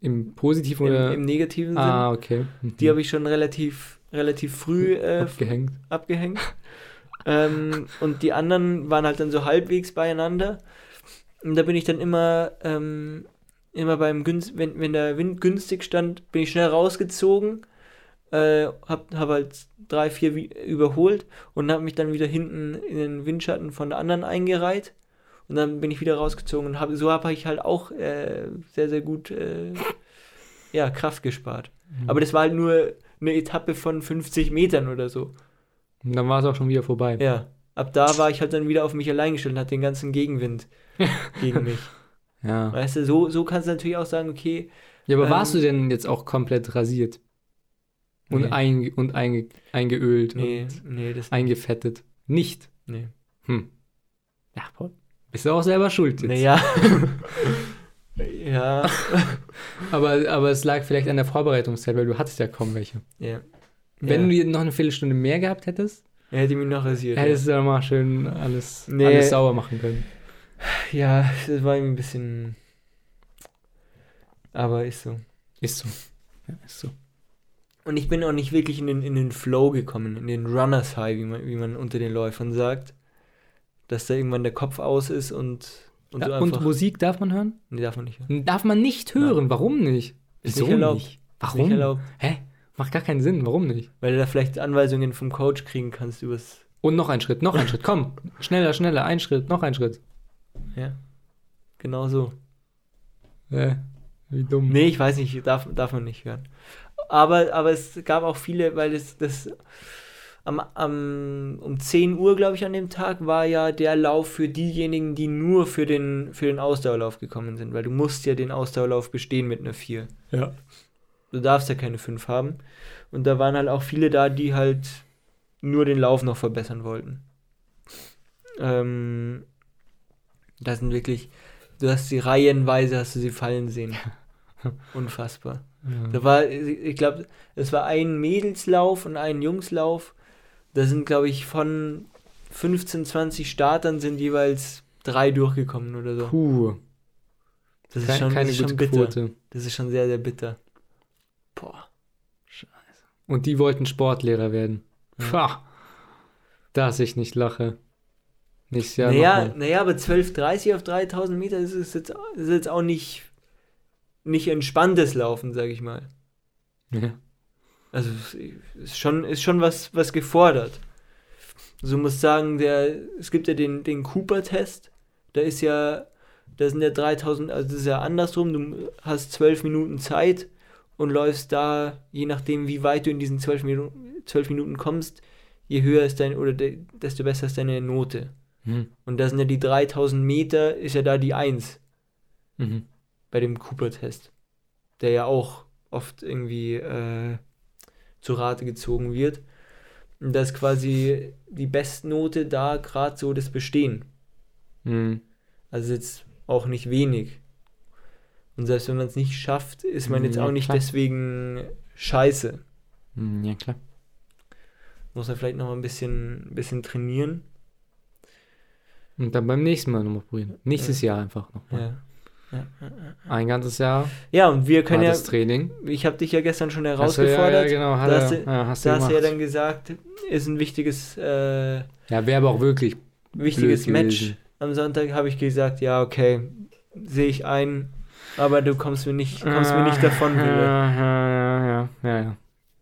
S1: Im positiven
S2: im,
S1: oder?
S2: im negativen Sinn.
S1: ah, okay. Mhm.
S2: Die habe ich schon relativ, relativ früh äh,
S1: abgehängt.
S2: abgehängt. ähm, und die anderen waren halt dann so halbwegs beieinander. Und da bin ich dann immer, ähm, immer beim Günst, wenn, wenn der Wind günstig stand, bin ich schnell rausgezogen, äh, hab, hab halt drei, vier überholt und hab mich dann wieder hinten in den Windschatten von der anderen eingereiht. Und dann bin ich wieder rausgezogen und hab, so habe ich halt auch äh, sehr, sehr gut äh, ja, Kraft gespart.
S1: Mhm.
S2: Aber das war halt nur eine Etappe von 50 Metern oder so.
S1: Und dann war es auch schon wieder vorbei.
S2: Ja, ab da war ich halt dann wieder auf mich allein gestellt und hatte den ganzen Gegenwind [laughs] gegen mich.
S1: Ja.
S2: Weißt du, so, so kannst du natürlich auch sagen, okay,
S1: Ja, aber
S2: Ähm,
S1: warst du denn jetzt auch komplett rasiert? Und,
S2: Nee.
S1: einge und einge eingeölt
S2: nee,
S1: und
S2: nee,
S1: eingefettet? Nicht.
S2: nee.
S1: Hm. Ja, Paul. Bist du auch selber schuld jetzt.
S2: Naja. ja. [laughs] [laughs]
S1: Aber, aber es lag vielleicht an der Vorbereitungszeit, weil du hattest ja kaum welche.
S2: ja.
S1: Wenn
S2: ja.
S1: du noch eine Viertelstunde mehr gehabt hättest,
S2: Er hätte mich noch rasiert.
S1: hättest du dann mal schön alles,
S2: Nee.
S1: alles sauber machen können.
S2: Ja. ja, das war ihm ein bisschen. Aber ist so.
S1: Ist so. Ja, ist so.
S2: Und ich bin auch nicht wirklich in den, in den Flow gekommen, in den Runners High, wie man, wie man unter den Läufern sagt. Dass da irgendwann der Kopf aus ist und, und
S1: Ja, und. Musik darf man hören?
S2: nee, darf man nicht hören.
S1: Darf man nicht hören. Warum nicht?
S2: Ist
S1: Wieso
S2: nicht erlaubt.
S1: nicht? Warum?
S2: Nicht erlaubt,
S1: Hä? Macht gar keinen Sinn. Warum nicht?
S2: weil du da vielleicht Anweisungen vom Coach kriegen kannst übers.
S1: Und noch ein Schritt, noch ein Schritt. Komm, schneller, schneller. Ein Schritt, noch ein Schritt.
S2: Ja. Genau so.
S1: Äh, wie dumm.
S2: Nee, ich weiß nicht, darf, darf man nicht hören. Aber, aber es gab auch viele, weil es das am, am, um 10 Uhr, glaube ich, an dem Tag war ja der Lauf für diejenigen, die nur für den, für den Ausdauerlauf gekommen sind, weil du musst ja den Ausdauerlauf bestehen mit einer 4.
S1: Ja.
S2: Du darfst ja keine 5 haben. Und da waren halt auch viele da, die halt nur den Lauf noch verbessern wollten. Ähm, das sind wirklich, du hast sie reihenweise, hast du sie fallen sehen. [laughs] Unfassbar. Da war, ich glaube, es war ein Mädelslauf und ein Jungslauf. Da sind, glaube ich, von 15, 20 Startern sind jeweils drei durchgekommen oder so.
S1: Puh.
S2: Das ist
S1: Keine,
S2: schon,
S1: keine
S2: das ist schon bitter.
S1: Quote.
S2: Das ist schon sehr, sehr bitter. Boah.
S1: Und die wollten Sportlehrer werden. Pah. Dass ich nicht lache. Nächstes Jahr
S2: naja, naja, aber 12,30 auf 3000 Meter das ist jetzt, ist jetzt auch nicht, nicht entspanntes Laufen, sag ich mal.
S1: Ja.
S2: Also es ist schon, ist schon was, was gefordert. Also du musst sagen, der, es gibt ja den, den Cooper-Test. Da ist ja, da sind ja 3000, also das ist ja andersrum. Du hast 12 Minuten Zeit und läufst da, je nachdem, wie weit du in diesen 12 Minuten, 12 Minuten kommst, je höher ist dein, oder de, desto besser ist deine Note.
S1: Hm.
S2: Und da sind ja die 3000 Meter, ist ja da die 1
S1: Mhm.
S2: Bei dem Cooper-Test, der ja auch oft irgendwie äh, zu Rate gezogen wird. Und da ist quasi die Bestnote da gerade so das Bestehen.
S1: Mhm.
S2: Also jetzt auch nicht wenig. Und selbst wenn man es nicht schafft, ist man jetzt
S1: Ja,
S2: auch nicht
S1: klar.
S2: deswegen scheiße.
S1: Mhm, Ja, klar.
S2: Muss man vielleicht noch mal ein bisschen, ein bisschen trainieren.
S1: Und dann beim nächsten Mal nochmal probieren. Nächstes Jahr einfach nochmal.
S2: Ja. Ja,
S1: Ein ganzes Jahr
S2: ja, und wir können ja,
S1: Training.
S2: ich habe dich ja gestern schon
S1: Hast du ja,
S2: herausgefordert.
S1: ja, genau.
S2: Da hast du-
S1: ja, hast du
S2: Da hast du ja dann gesagt, ist ein wichtiges äh,
S1: ja, wäre aber auch wirklich
S2: wichtiges Match.
S1: gewesen.
S2: Am Sonntag habe ich gesagt, ja, okay, sehe ich ein, aber du kommst mir nicht, kommst mir nicht davon,
S1: Ja,
S2: Wille.
S1: ja, ja, ja, ja, ja.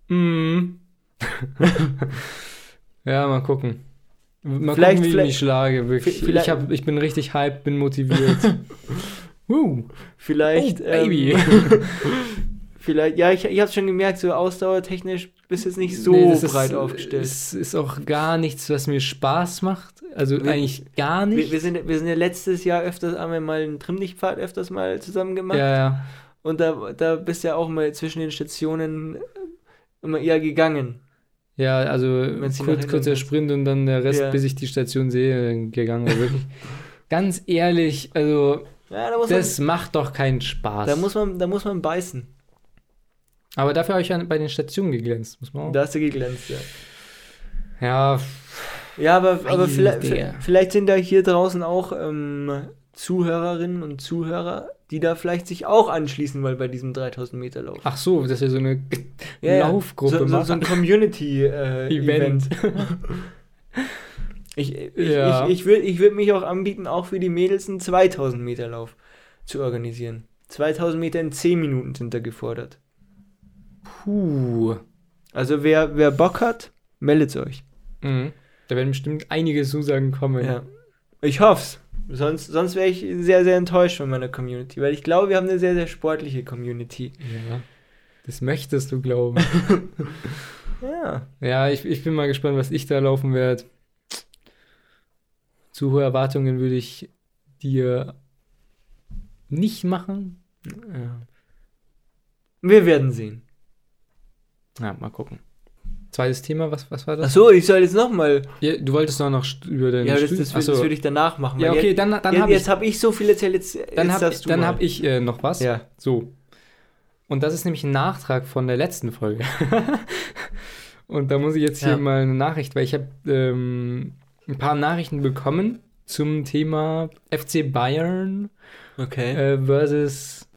S1: Mhm. [laughs] ja, mal gucken. Mal
S2: Vielleicht-
S1: gucken, wie ich mich schlage. Wirklich. Ich, hab, ich bin richtig hyped, bin motiviert. [laughs] Woo.
S2: Vielleicht,
S1: Oh, Baby.
S2: ähm, [laughs] vielleicht, ja, ich, ich habe schon gemerkt, so ausdauertechnisch bist du jetzt nicht so
S1: Nee,
S2: breit
S1: ist,
S2: aufgestellt.
S1: Es ist auch gar nichts, was mir Spaß macht. Also
S2: Wir-
S1: eigentlich gar
S2: wir,
S1: nicht.
S2: wir, sind, wir sind ja letztes Jahr öfters, haben wir mal einen Trimmlichtpfad öfters mal zusammen gemacht.
S1: ja, ja.
S2: Und da, da bist du ja auch mal zwischen den Stationen immer eher gegangen.
S1: Ja, also kurz, kurzer
S2: kannst.
S1: Sprint und dann der Rest,
S2: Ja.
S1: bis ich die Station sehe, gegangen. wirklich. [laughs] Ganz ehrlich, also
S2: Ja, da muss
S1: das macht doch keinen Spaß.
S2: man, da muss man, da muss man beißen.
S1: Aber dafür habe ich ja bei den Stationen geglänzt, muss man auch.
S2: Da hast du geglänzt, ja.
S1: Ja,
S2: Ja, aber, aber vielleicht, vielleicht sind da hier draußen auch ähm, Zuhörerinnen und Zuhörer, die da vielleicht sich auch anschließen, weil bei diesem 3000 Meter Lauf.
S1: ach so, dass wir so eine
S2: Ja, ja.
S1: Laufgruppe
S2: so, so, so ein. Community-Event. [laughs] [laughs] ich ich,
S1: Ja.
S2: ich, ich würde ich würd mich auch anbieten, auch für die Mädels einen 2000 Meter Lauf zu organisieren. 2000 Meter in 10 Minuten sind da gefordert.
S1: Puh.
S2: Also wer, wer Bock hat, meldet euch.
S1: Mhm. Da werden bestimmt einige Zusagen kommen.
S2: Ja. Ich hoff's. Sonst, sonst wäre ich sehr, sehr enttäuscht von meiner Community, weil ich glaube, wir haben eine sehr, sehr sportliche Community.
S1: Ja. Das möchtest du glauben. [laughs] [laughs]
S2: Ja.
S1: ja, ich, ich bin mal gespannt, was ich da laufen werde. Zu hohe Erwartungen würde ich dir nicht machen.
S2: ja. Wir werden sehen.
S1: Ja, mal gucken. zweites Thema, was, was war das?
S2: Achso, ich soll jetzt nochmal.
S1: Ja, du wolltest doch noch über den
S2: Ja, das, das, das würde ich danach machen.
S1: Ja, okay, dann, dann
S2: jetzt,
S1: habe ich,
S2: jetzt hab ich so viel erzählt, jetzt,
S1: dann
S2: jetzt
S1: hab,
S2: darfst du
S1: dann hab ich äh, noch was.
S2: Ja.
S1: So. Und das ist nämlich ein Nachtrag von der letzten Folge. [laughs] Und da muss ich jetzt hier
S2: Ja.
S1: mal eine Nachricht, weil ich habe ähm, ein paar Nachrichten bekommen zum Thema FC Bayern
S2: Okay.
S1: äh, versus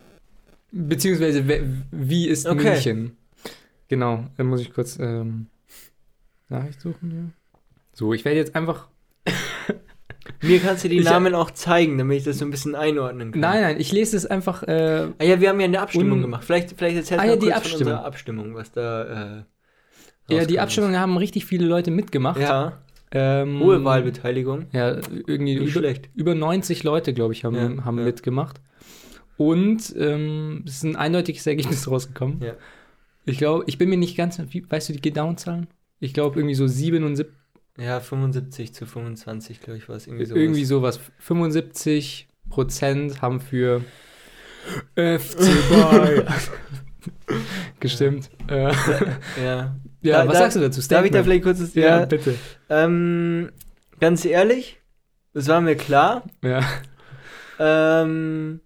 S1: beziehungsweise we- wie ist
S2: Okay.
S1: München? Genau, dann muss ich kurz ähm, Nachricht suchen. Ja. So, ich werde jetzt einfach. [laughs]
S2: Mir kannst du die
S1: ich-
S2: Namen auch zeigen, damit ich das so ein bisschen einordnen kann.
S1: Nein, nein, ich lese es einfach. Äh,
S2: Ah ja, wir haben ja eine Abstimmung
S1: Un-
S2: gemacht. Vielleicht, vielleicht erzählst
S1: Ah ja, die Abstimmung.
S2: Abstimmung, was da äh,
S1: ja, die Abstimmung haben richtig viele Leute mitgemacht.
S2: Ja,
S1: Ähm,
S2: hohe Wahlbeteiligung.
S1: Ja, irgendwie
S2: Nicht
S1: über,
S2: schlecht.
S1: über 90 Leute, glaube ich, haben,
S2: Ja,
S1: haben
S2: ja.
S1: mitgemacht. Und ähm, es ist ein eindeutiges Ergebnis [laughs] rausgekommen.
S2: Ja.
S1: Ich glaube, ich bin mir nicht ganz, wie, weißt du die Gedown-Zahlen? Ich glaube irgendwie so 77,
S2: Ja, 75 zu 25, glaube ich, war es irgendwie so.
S1: irgendwie sowas. 75 Prozent haben für FC Bayern [laughs] gestimmt. Ja,
S2: Ja.
S1: Ja
S2: Da-
S1: was
S2: da-
S1: sagst du dazu?
S2: Darf ich da
S1: Statement?
S2: vielleicht kurz das,
S1: Ja,
S2: ja,
S1: bitte.
S2: ähm, ganz ehrlich, das war mir klar.
S1: Ja.
S2: Ähm,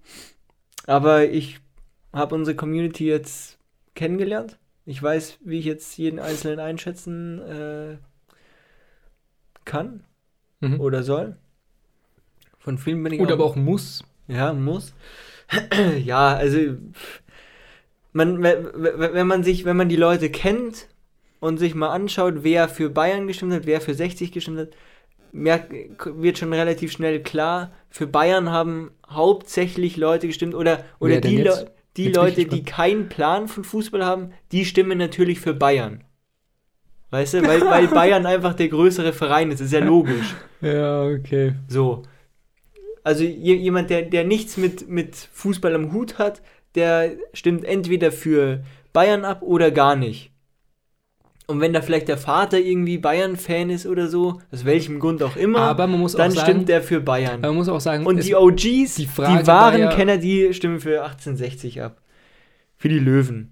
S2: aber ich habe unsere Community jetzt kennengelernt. Ich weiß, wie ich jetzt jeden Einzelnen einschätzen äh, kann
S1: Mhm.
S2: oder soll. Von vielen bin ich
S1: Oder aber auch muss.
S2: Ja, muss. [clears throat] ja, also man, wenn man sich, wenn man die Leute kennt und sich mal anschaut, wer für Bayern gestimmt hat, wer für 60 gestimmt hat, merkt, wird schon relativ schnell klar, für Bayern haben hauptsächlich Leute gestimmt oder, oder
S1: Wer
S2: die? Le die
S1: Jetzt
S2: Leute, die keinen Plan von Fußball haben, die stimmen natürlich für Bayern. Weißt du, weil, weil [laughs] Bayern einfach der größere Verein ist, ist ja logisch. [laughs]
S1: Ja, okay.
S2: So. Also je, jemand, der, der nichts mit, mit Fußball am Hut hat, der stimmt entweder für Bayern ab oder gar nicht. Und wenn da vielleicht der Vater irgendwie Bayern-Fan ist oder so, aus welchem Grund auch immer,
S1: Aber man muss
S2: dann
S1: sagen,
S2: stimmt der für Bayern.
S1: man muss auch sagen,
S2: Und die OGs,
S1: die
S2: die,
S1: Frage
S2: wahren
S1: war ja-
S2: Kenner, die stimmen für 1860 ab. Für die Löwen.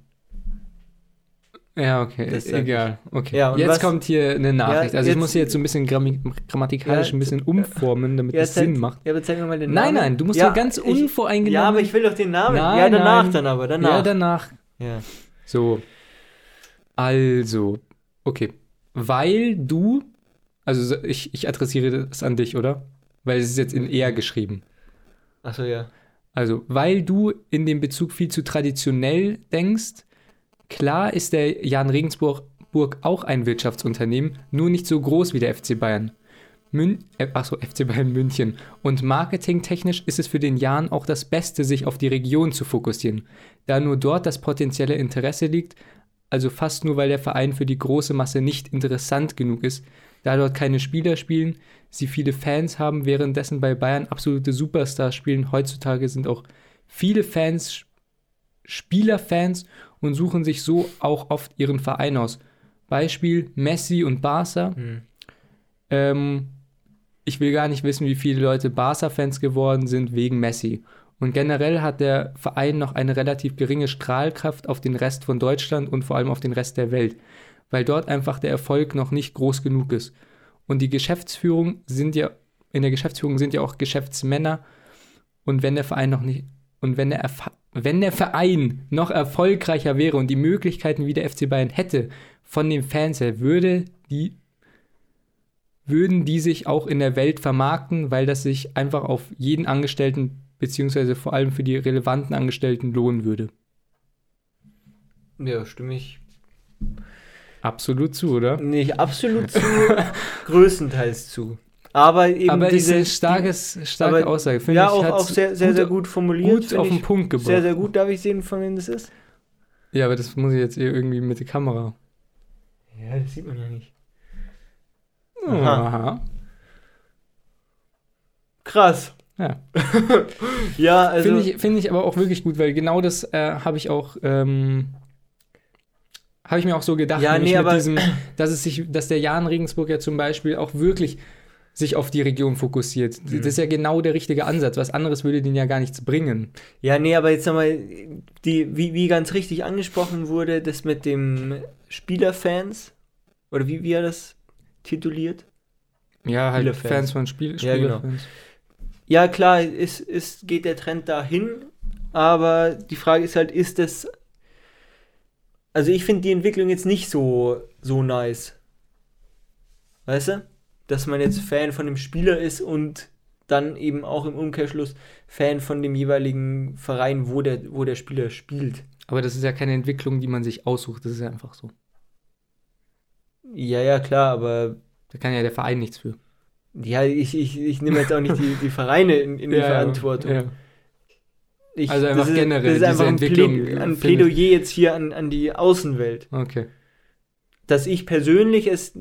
S1: Ja, okay,
S2: Das
S1: egal. Okay.
S2: Ja,
S1: jetzt
S2: was-
S1: kommt hier eine Nachricht.
S2: Ja,
S1: also ich
S2: jetzt-
S1: muss hier jetzt so ein bisschen grammi grammatikalisch
S2: Ja,
S1: ein bisschen umformen, damit es Sinn macht.
S2: Ja, aber zeig mir mal den
S1: Nein,
S2: Namen.
S1: nein, du musst
S2: ja,
S1: ganz unvoreingenommen.
S2: Ja, aber ich will doch den Namen.
S1: Nein,
S2: ja, danach
S1: nein.
S2: dann aber, danach.
S1: Ja, danach.
S2: Ja.
S1: So. Also, okay. Weil du, also so- ich, ich adressiere das an dich, oder? Weil es ist jetzt in er geschrieben.
S2: Achso, ja.
S1: Also, weil du in dem Bezug viel zu traditionell denkst, klar ist der Jan Regensburg Burg auch ein Wirtschaftsunternehmen, nur nicht so groß wie der FC Bayern. Mün äh, achso, [laughs] FC Bayern München. Und marketingtechnisch ist es für den Jan auch das Beste, sich auf die Region zu fokussieren, da nur dort das potenzielle Interesse liegt, also fast nur, weil der Verein für die große Masse nicht interessant genug ist, da dort keine Spieler spielen, sie viele Fans haben, währenddessen bei Bayern absolute Superstars spielen. Heutzutage sind auch viele Fans Spielerfans und suchen sich so auch oft ihren Verein aus. Beispiel Messi und Barca.
S2: Hm.
S1: Ähm, ich will gar nicht wissen, wie viele Leute Barca-Fans geworden sind wegen Messi. Und generell hat der Verein noch eine relativ geringe Strahlkraft auf den Rest von Deutschland und vor allem auf den Rest der Welt, weil dort einfach der Erfolg noch nicht groß genug ist. Und die Geschäftsführung sind ja, in der Geschäftsführung sind ja auch Geschäftsmänner. Und wenn der Verein noch nicht, und wenn der, Erfa- wenn der Verein noch erfolgreicher wäre und die Möglichkeiten wie der FC Bayern hätte, von den Fans her, würde die würden die sich auch in der Welt vermarkten, weil das sich einfach auf jeden Angestellten beziehungsweise vor allem für die relevanten Angestellten lohnen würde.
S2: Ja, stimme ich
S1: Absolut zu, oder?
S2: nicht absolut zu, [laughs] größtenteils zu. Aber eben
S1: Aber es ist
S2: diese
S1: eine starkes, starke
S2: aber-
S1: Aussage. Finde
S2: ja,
S1: ich,
S2: auch, auch sehr, sehr, sehr gut formuliert.
S1: gut auf den. Punkt gebracht.
S2: Sehr, sehr gut. Darf ich sehen, von wem das ist?
S1: Ja, aber das muss ich jetzt hier irgendwie mit der Kamera.
S2: Ja, das sieht man ja nicht.
S1: Aha.
S2: Aha. Krass.
S1: Ja. [laughs]
S2: Ja, also.
S1: Finde ich, finde ich aber auch wirklich gut, weil genau das äh, habe ich auch, ähm, habe ich mir auch so gedacht,
S2: Ja, nee, aber-
S1: diesem, [clears throat] dass es sich, dass der Jan Regensburg ja zum Beispiel auch wirklich sich auf die Region fokussiert.
S2: Mhm.
S1: Das ist ja genau der richtige Ansatz. Was anderes würde den ja gar nichts bringen.
S2: Ja, nee, aber jetzt nochmal, die, wie, wie ganz richtig angesprochen wurde, das mit dem Spielerfans, Oder wie, wie er das tituliert?
S1: Ja, halt
S2: Spielerfans.
S1: Fans von Spiel
S2: Ja, genau. Ja, klar, ist, ist, geht der Trend dahin, aber die Frage ist halt, ist das. Also ich finde die Entwicklung jetzt nicht so, so nice. Weißt du? Dass man jetzt Fan von dem Spieler ist und dann eben auch im Umkehrschluss Fan von dem jeweiligen Verein, wo der, wo der Spieler spielt.
S1: Aber das ist ja keine Entwicklung, die man sich aussucht, das ist ja einfach so.
S2: Ja, ja, klar, aber
S1: Da kann ja der Verein nichts für.
S2: Ja, ich, ich, ich nehme jetzt auch nicht die, die Vereine in, in [laughs] die
S1: Ja,
S2: Verantwortung.
S1: Ja.
S2: Ich,
S1: Also einfach
S2: ist,
S1: generell
S2: Das ist
S1: diese
S2: einfach ein,
S1: Entwicklung,
S2: ein
S1: finde
S2: Plädoyer jetzt hier an, an die Außenwelt.
S1: Okay.
S2: Dass ich persönlich es,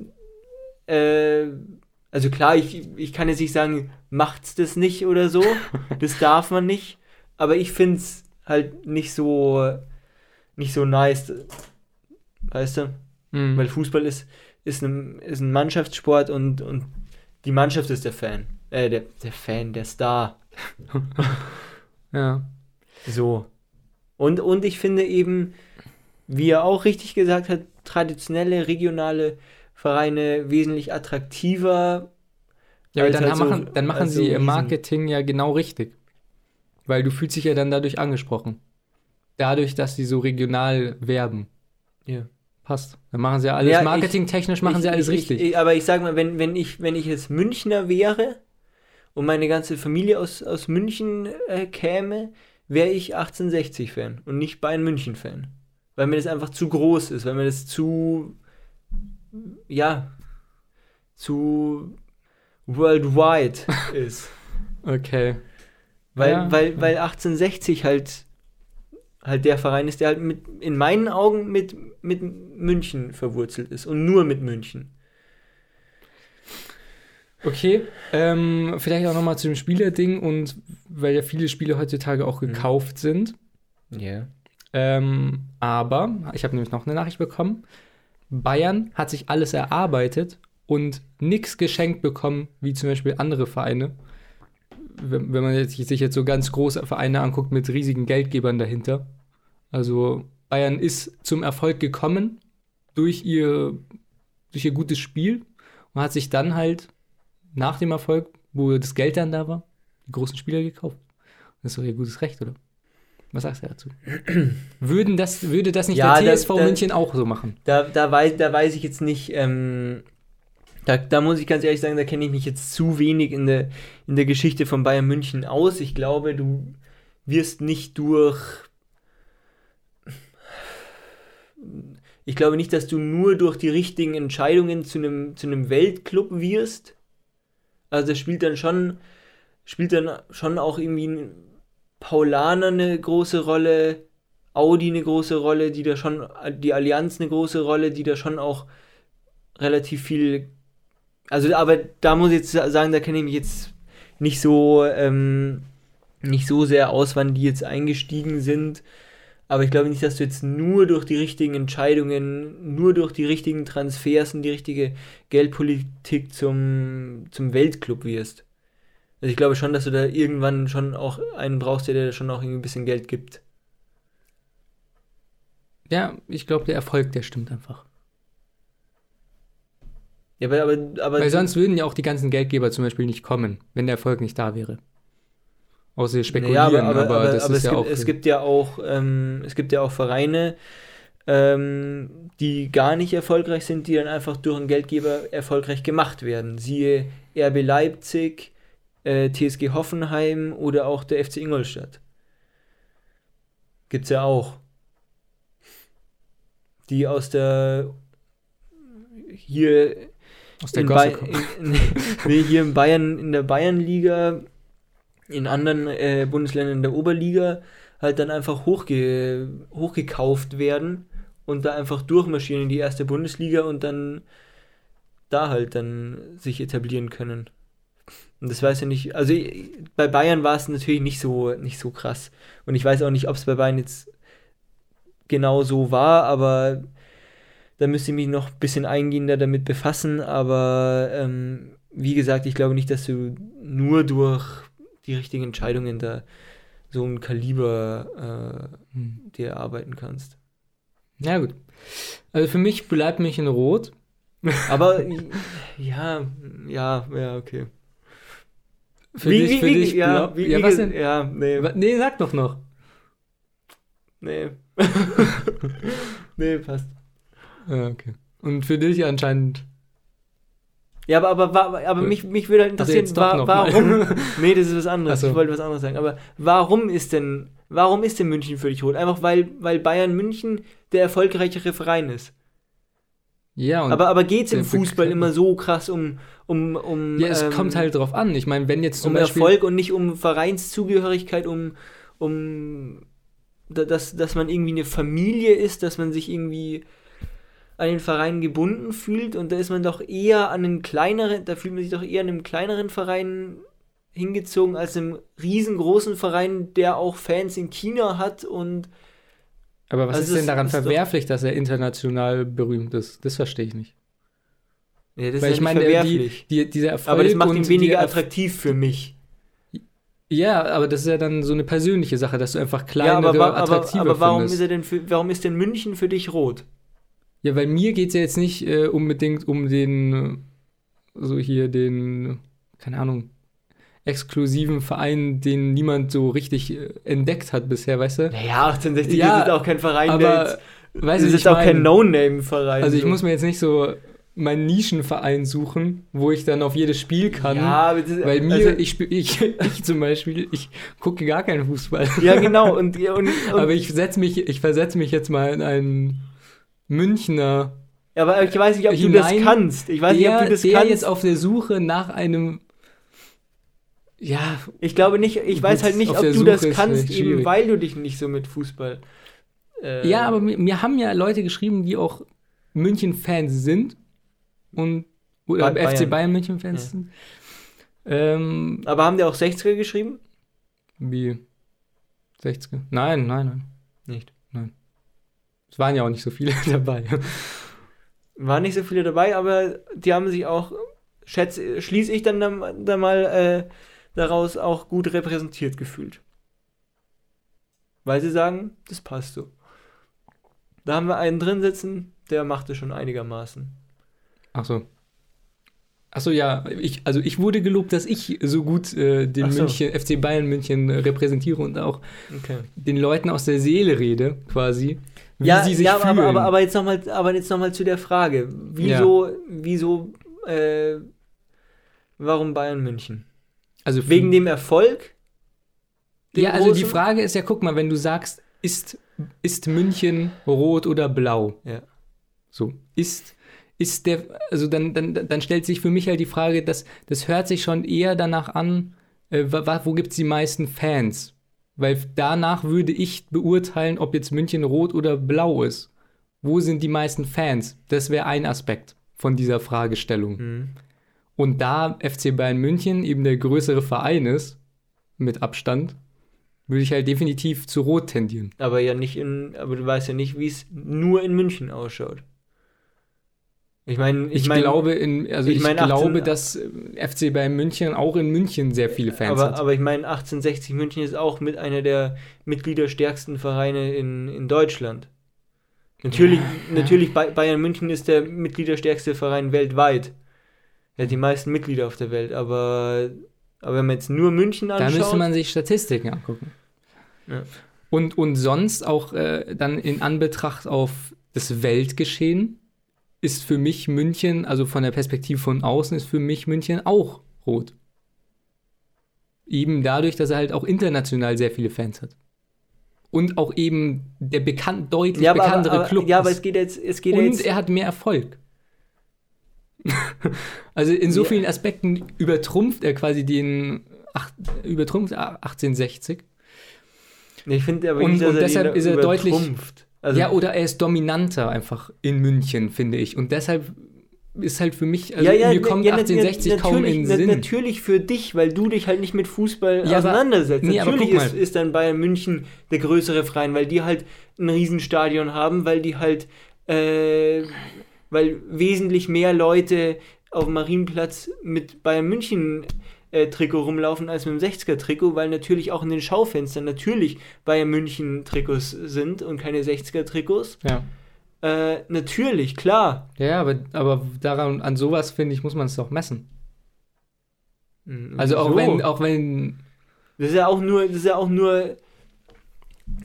S2: äh, also klar, ich, ich kann jetzt nicht sagen, macht's das nicht oder so. [laughs] das darf man nicht. Aber ich finde es halt nicht so, nicht so nice. Weißt du?
S1: Mhm.
S2: Weil Fußball ist, ist, ein, ist ein Mannschaftssport und, und die Mannschaft ist der Fan. Äh, der, der Fan, der Star. [laughs]
S1: ja.
S2: So. Und, und ich finde eben, wie er auch richtig gesagt hat, traditionelle, regionale Vereine wesentlich attraktiver.
S1: Ja, aber dann,
S2: halt so-
S1: machen, dann machen
S2: als so
S1: sie ihr Marketing ja genau richtig. Weil du fühlst dich ja dann dadurch angesprochen. Dadurch, dass sie so regional werben.
S2: Ja.
S1: Passt. Dann machen sie ja alles
S2: Ja,
S1: marketingtechnisch machen
S2: ich,
S1: sie alles
S2: ich,
S1: richtig.
S2: Ich, aber ich sag mal, wenn, wenn, ich, wenn ich jetzt Münchner wäre und meine ganze Familie aus, aus München äh, käme, wäre ich 1860-Fan und nicht Bayern München-Fan. Weil mir das einfach zu groß ist, weil mir das zu, ja, zu worldwide [laughs] ist.
S1: okay.
S2: Weil,
S1: Ja.
S2: weil, weil 1860 halt, halt der Verein ist, der halt mit, in meinen Augen mit, mit München verwurzelt ist und nur mit München.
S1: Okay, ähm, vielleicht auch nochmal zu dem Spielerding und weil ja viele Spiele heutzutage auch gekauft sind.
S2: Ja.
S1: Ähm, aber, ich habe nämlich noch eine Nachricht bekommen. Bayern hat sich alles erarbeitet und nichts geschenkt bekommen, wie zum Beispiel andere Vereine. Wenn, wenn man jetzt, sich jetzt so ganz große Vereine anguckt mit riesigen Geldgebern dahinter. Also Bayern ist zum Erfolg gekommen durch ihr, durch ihr gutes Spiel und hat sich dann halt nach dem Erfolg, wo das Geld dann da war, die großen Spieler gekauft. Das ist doch ihr gutes Recht, oder? Was sagst du dazu? [clears throat] Würden das, würde das nicht
S2: Ja,
S1: der
S2: das-
S1: TSV
S2: das-
S1: München auch so machen?
S2: Da, da, weiß, da weiß ich jetzt nicht, ähm, da, da muss ich ganz ehrlich sagen, da kenne ich mich jetzt zu wenig in der, in der Geschichte von Bayern München aus. Ich glaube, du wirst nicht durch. Ich glaube nicht, dass du nur durch die richtigen Entscheidungen zu einem, zu einem Weltclub wirst. Also das spielt dann schon, spielt dann schon auch irgendwie Paulaner eine große Rolle, Audi eine große Rolle, die da schon, die Allianz eine große Rolle, die da schon auch relativ viel. Also, aber da muss ich jetzt sagen, da kenne ich mich jetzt nicht so, ähm, nicht so sehr aus, wann die jetzt eingestiegen sind. Aber ich glaube nicht, dass du jetzt nur durch die richtigen Entscheidungen, nur durch die richtigen Transfers und die richtige Geldpolitik zum, zum Weltclub wirst. Also ich glaube schon, dass du da irgendwann schon auch einen brauchst, der dir schon auch irgendwie ein bisschen Geld gibt.
S1: Ja, ich glaube, der Erfolg, der stimmt einfach.
S2: Ja, aber, aber, aber
S1: Weil sonst würden ja auch die ganzen Geldgeber zum Beispiel nicht kommen, wenn der Erfolg nicht da wäre. Außer sie spekulieren,
S2: Ja, aber,
S1: aber, das ist
S2: es,
S1: ja
S2: gibt,
S1: auch.
S2: es gibt ja auch ähm, es gibt ja auch Vereine, ähm, die gar nicht erfolgreich sind, die dann einfach durch einen Geldgeber erfolgreich gemacht werden. Siehe RB Leipzig, äh, TSG Hoffenheim oder auch der FC Ingolstadt. Gibt's ja auch. Die aus der hier
S1: aus der
S2: in
S1: Gosse kommen.
S2: in, in, [laughs] nee, hier in Bayern, in der Bayernliga, in anderen äh, Bundesländern in der Oberliga halt dann einfach hochge hochgekauft werden und da einfach durchmarschieren in die erste Bundesliga und dann da halt dann sich etablieren können. Und das weiß ja nicht, also ich- bei Bayern war es natürlich nicht so, nicht so krass. Und ich weiß auch nicht, ob es bei Bayern jetzt genau so war, aber da müsste ich mich noch ein bisschen eingehender damit befassen. Aber ähm, wie gesagt, ich glaube nicht, dass du nur durch die richtigen Entscheidungen da so ein Kaliber
S1: Hm.
S2: äh, dir erarbeiten kannst.
S1: Ja, gut. Also für mich bleibt mich in Rot. [laughs]
S2: Aber ja, ja, ja, okay.
S1: Für dich, für dich,
S2: ja, wie,
S1: ja,
S2: wie
S1: was denn?
S2: Ja, nee,
S1: Nee, sag doch noch.
S2: nee. [laughs] nee, passt.
S1: Ja, okay. Und für dich anscheinend.
S2: Ja, aber, aber, wa- aber mich, mich würde halt
S1: Also
S2: interessieren,
S1: doch
S2: wa warum. [laughs] nee, das ist was anderes.
S1: So.
S2: Ich wollte was anderes sagen. Aber warum ist denn, warum ist denn München für dich rot? Einfach weil, weil Bayern München der erfolgreichere Verein ist.
S1: Ja, und
S2: aber aber geht es im Fußball
S1: Bekannt-
S2: immer so krass um, um, um,
S1: ja, es
S2: ähm,
S1: kommt halt drauf an. Ich meine, wenn jetzt zum
S2: um
S1: Beispiel.
S2: Erfolg und nicht um Vereinszugehörigkeit, um, um da- dass, dass man irgendwie eine Familie ist, dass man sich irgendwie an den Verein gebunden fühlt und da ist man doch eher an einen kleineren, da fühlt man sich doch eher an einem kleineren Verein hingezogen als einem riesengroßen Verein, der auch Fans in China hat und
S1: Aber was
S2: Also
S1: ist denn daran
S2: ist
S1: verwerflich, dass er international berühmt ist? Das verstehe ich nicht.
S2: ja, das
S1: Weil
S2: ist
S1: ich
S2: ja
S1: meine, die,
S2: verwerflich.
S1: die, dieser Erfolg.
S2: aber das macht ihn
S1: die
S2: weniger attraktiv für mich.
S1: Ja, aber das ist ja dann so eine persönliche Sache, dass du einfach
S2: Ja,
S1: kleinere,
S2: aber, wa- aber,
S1: attraktiver
S2: aber warum
S1: findest.
S2: ist er denn für, warum ist denn München für dich rot?
S1: Ja, weil mir geht es ja jetzt nicht äh, unbedingt um den, so hier den, keine Ahnung, exklusiven Verein, den niemand so richtig äh, entdeckt hat bisher, weißt du?
S2: Naja, 1860
S1: Ja,
S2: ist auch kein Verein, der
S1: Aber,
S2: jetzt
S1: weißt
S2: ist auch kein
S1: mein,
S2: No-Name-Verein.
S1: Also ich
S2: so.
S1: muss mir jetzt nicht so meinen Nischenverein suchen, wo ich dann auf jedes Spiel kann.
S2: Ja, aber das,
S1: Weil mir,
S2: also,
S1: ich, ich, [laughs] ich zum Beispiel, ich gucke gar keinen Fußball.
S2: ja genau und, und, [laughs] und
S1: Aber ich mich, ich versetze mich jetzt mal in einen Münchner,
S2: aber ich weiß nicht, ob du
S1: hinein,
S2: das kannst. Ich weiß nicht, ob
S1: der,
S2: du das
S1: der
S2: kannst.
S1: jetzt auf der Suche nach einem, ja,
S2: ich glaube nicht, ich weiß halt nicht, ob
S1: der
S2: du das
S1: Suche ist
S2: kannst, eben weil du dich nicht so mit Fußball. äh,
S1: ja, aber mir, mir haben ja Leute geschrieben, die auch München-Fans sind und oder
S2: Ba-
S1: FC
S2: Bayern.
S1: Bayern München-Fans
S2: Ja.
S1: sind. Ähm,
S2: Aber haben die auch 60er geschrieben?
S1: wie 60? Nein, nein, nein.
S2: Nicht.
S1: Es waren ja auch nicht so viele [laughs] dabei.
S2: Waren nicht so viele dabei, aber die haben sich auch, schätze, schließe ich dann, dann, dann mal äh, daraus auch gut repräsentiert gefühlt. Weil sie sagen, das passt so. Da haben wir einen drin sitzen, der macht es schon einigermaßen.
S1: Ach so. Ach so, ja, ich, also ich wurde gelobt, dass ich so gut äh, den
S2: so.
S1: München, FC Bayern München repräsentiere und auch
S2: Okay.
S1: den Leuten aus der Seele rede, quasi, wie
S2: ja,
S1: sie sich
S2: ja
S1: fühlen.
S2: aber, aber, aber jetzt nochmal aber jetzt noch mal zu der Frage. Wieso, wieso, äh, warum Bayern München?
S1: also
S2: Wegen dem Erfolg? Dem
S1: Ja, also die
S2: großen?
S1: Frage ist ja, guck mal, wenn du sagst, ist, ist München rot oder blau?
S2: Ja.
S1: So, ist, ist der, also dann, dann, dann stellt sich für mich halt die Frage, dass das hört sich schon eher danach an, äh, wo gibt es die meisten Fans? Weil danach würde ich beurteilen, ob jetzt München rot oder blau ist. Wo sind die meisten Fans? Das wäre ein Aspekt von dieser Fragestellung.
S2: Hm.
S1: Und da FC Bayern München eben der größere Verein ist, mit Abstand, würde ich halt definitiv zu Rot tendieren.
S2: Aber ja nicht in, aber du weißt ja nicht, wie es nur in München ausschaut. Ich meine,
S1: Ich,
S2: ich, meine,
S1: glaube, in, also
S2: ich
S1: ich,
S2: mein, 18
S1: glaube, dass äh, FC Bayern München auch in München sehr viele Fans
S2: aber,
S1: hat.
S2: aber ich meine, 1860 München ist auch mit einer der mitgliederstärksten Vereine in, in Deutschland. Natürlich,
S1: Ja,
S2: natürlich Bay- Bayern München ist der mitgliederstärkste Verein weltweit. Er hat die meisten Mitglieder auf der Welt, aber, aber wenn man jetzt nur München
S1: da
S2: anschaut,
S1: müsste man sich Statistiken angucken.
S2: Ja.
S1: Und, und sonst auch äh, dann in Anbetracht auf das Weltgeschehen ist für mich München, also von der Perspektive von außen, ist für mich München auch rot. Eben dadurch, dass er halt auch international sehr viele Fans hat. Und auch eben der bekannt, deutlich
S2: ja, aber,
S1: bekanntere
S2: aber,
S1: Club
S2: ja, aber es geht jetzt, es geht
S1: Und
S2: jetzt,
S1: er hat mehr Erfolg. [laughs] also in so
S2: Ja.
S1: vielen Aspekten übertrumpft er quasi den ach, übertrumpft 1860.
S2: ich finde aber
S1: und-
S2: nicht,
S1: und
S2: er
S1: deshalb ist er deutlich-
S2: übertrumpft. Also,
S1: ja, oder er ist dominanter einfach in München, finde ich. Und deshalb ist halt für mich, also
S2: ja, ja,
S1: mir kommt
S2: ja, nat-
S1: 1860 kaum in Sinn.
S2: Natürlich für dich, weil du dich halt nicht mit Fußball
S1: Ja,
S2: auseinandersetzt.
S1: nee,
S2: natürlich ist, ist dann Bayern München der größere Verein, weil die halt ein Riesenstadion haben, weil die halt, äh, weil wesentlich mehr Leute auf dem Marienplatz mit Bayern München äh, Trikot rumlaufen als mit dem 60er Trikot, weil natürlich auch in den Schaufenstern natürlich Bayern München Trikots sind und keine 60er Trikots.
S1: Ja.
S2: Äh, natürlich, klar.
S1: Ja, aber, aber daran, an sowas, finde ich, muss man es doch messen. Also auch
S2: wieso?
S1: wenn, auch wenn,
S2: Das ist ja auch nur, das ist ja auch nur.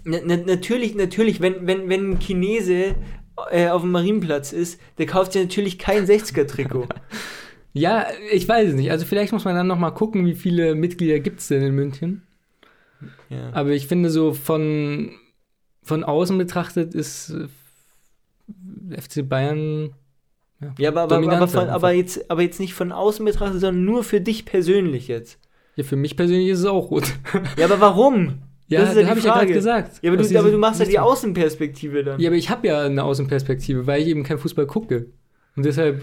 S2: Na, na, natürlich, natürlich, wenn, wenn, wenn ein Chinese äh, auf dem Marienplatz ist, der kauft sich natürlich kein 60er-Trikot. [laughs]
S1: ja, ich weiß es nicht. Also vielleicht muss man dann noch mal gucken, wie viele Mitglieder gibt es denn in München.
S2: ja.
S1: Aber ich finde so von, von außen betrachtet ist äh, FC Bayern
S2: Ja, aber, aber, aber,
S1: Dominanter
S2: von, aber, jetzt, aber jetzt nicht von außen betrachtet, sondern nur für dich persönlich jetzt.
S1: Ja, für mich persönlich ist es auch rot.
S2: Ja, aber warum? [laughs]
S1: Ja,
S2: Das ja
S1: das habe ich ja gerade gesagt.
S2: Ja, aber du, aber du machst ja die Außenperspektive dann.
S1: Ja, aber ich habe ja eine Außenperspektive, weil ich eben kein Fußball gucke. Und deshalb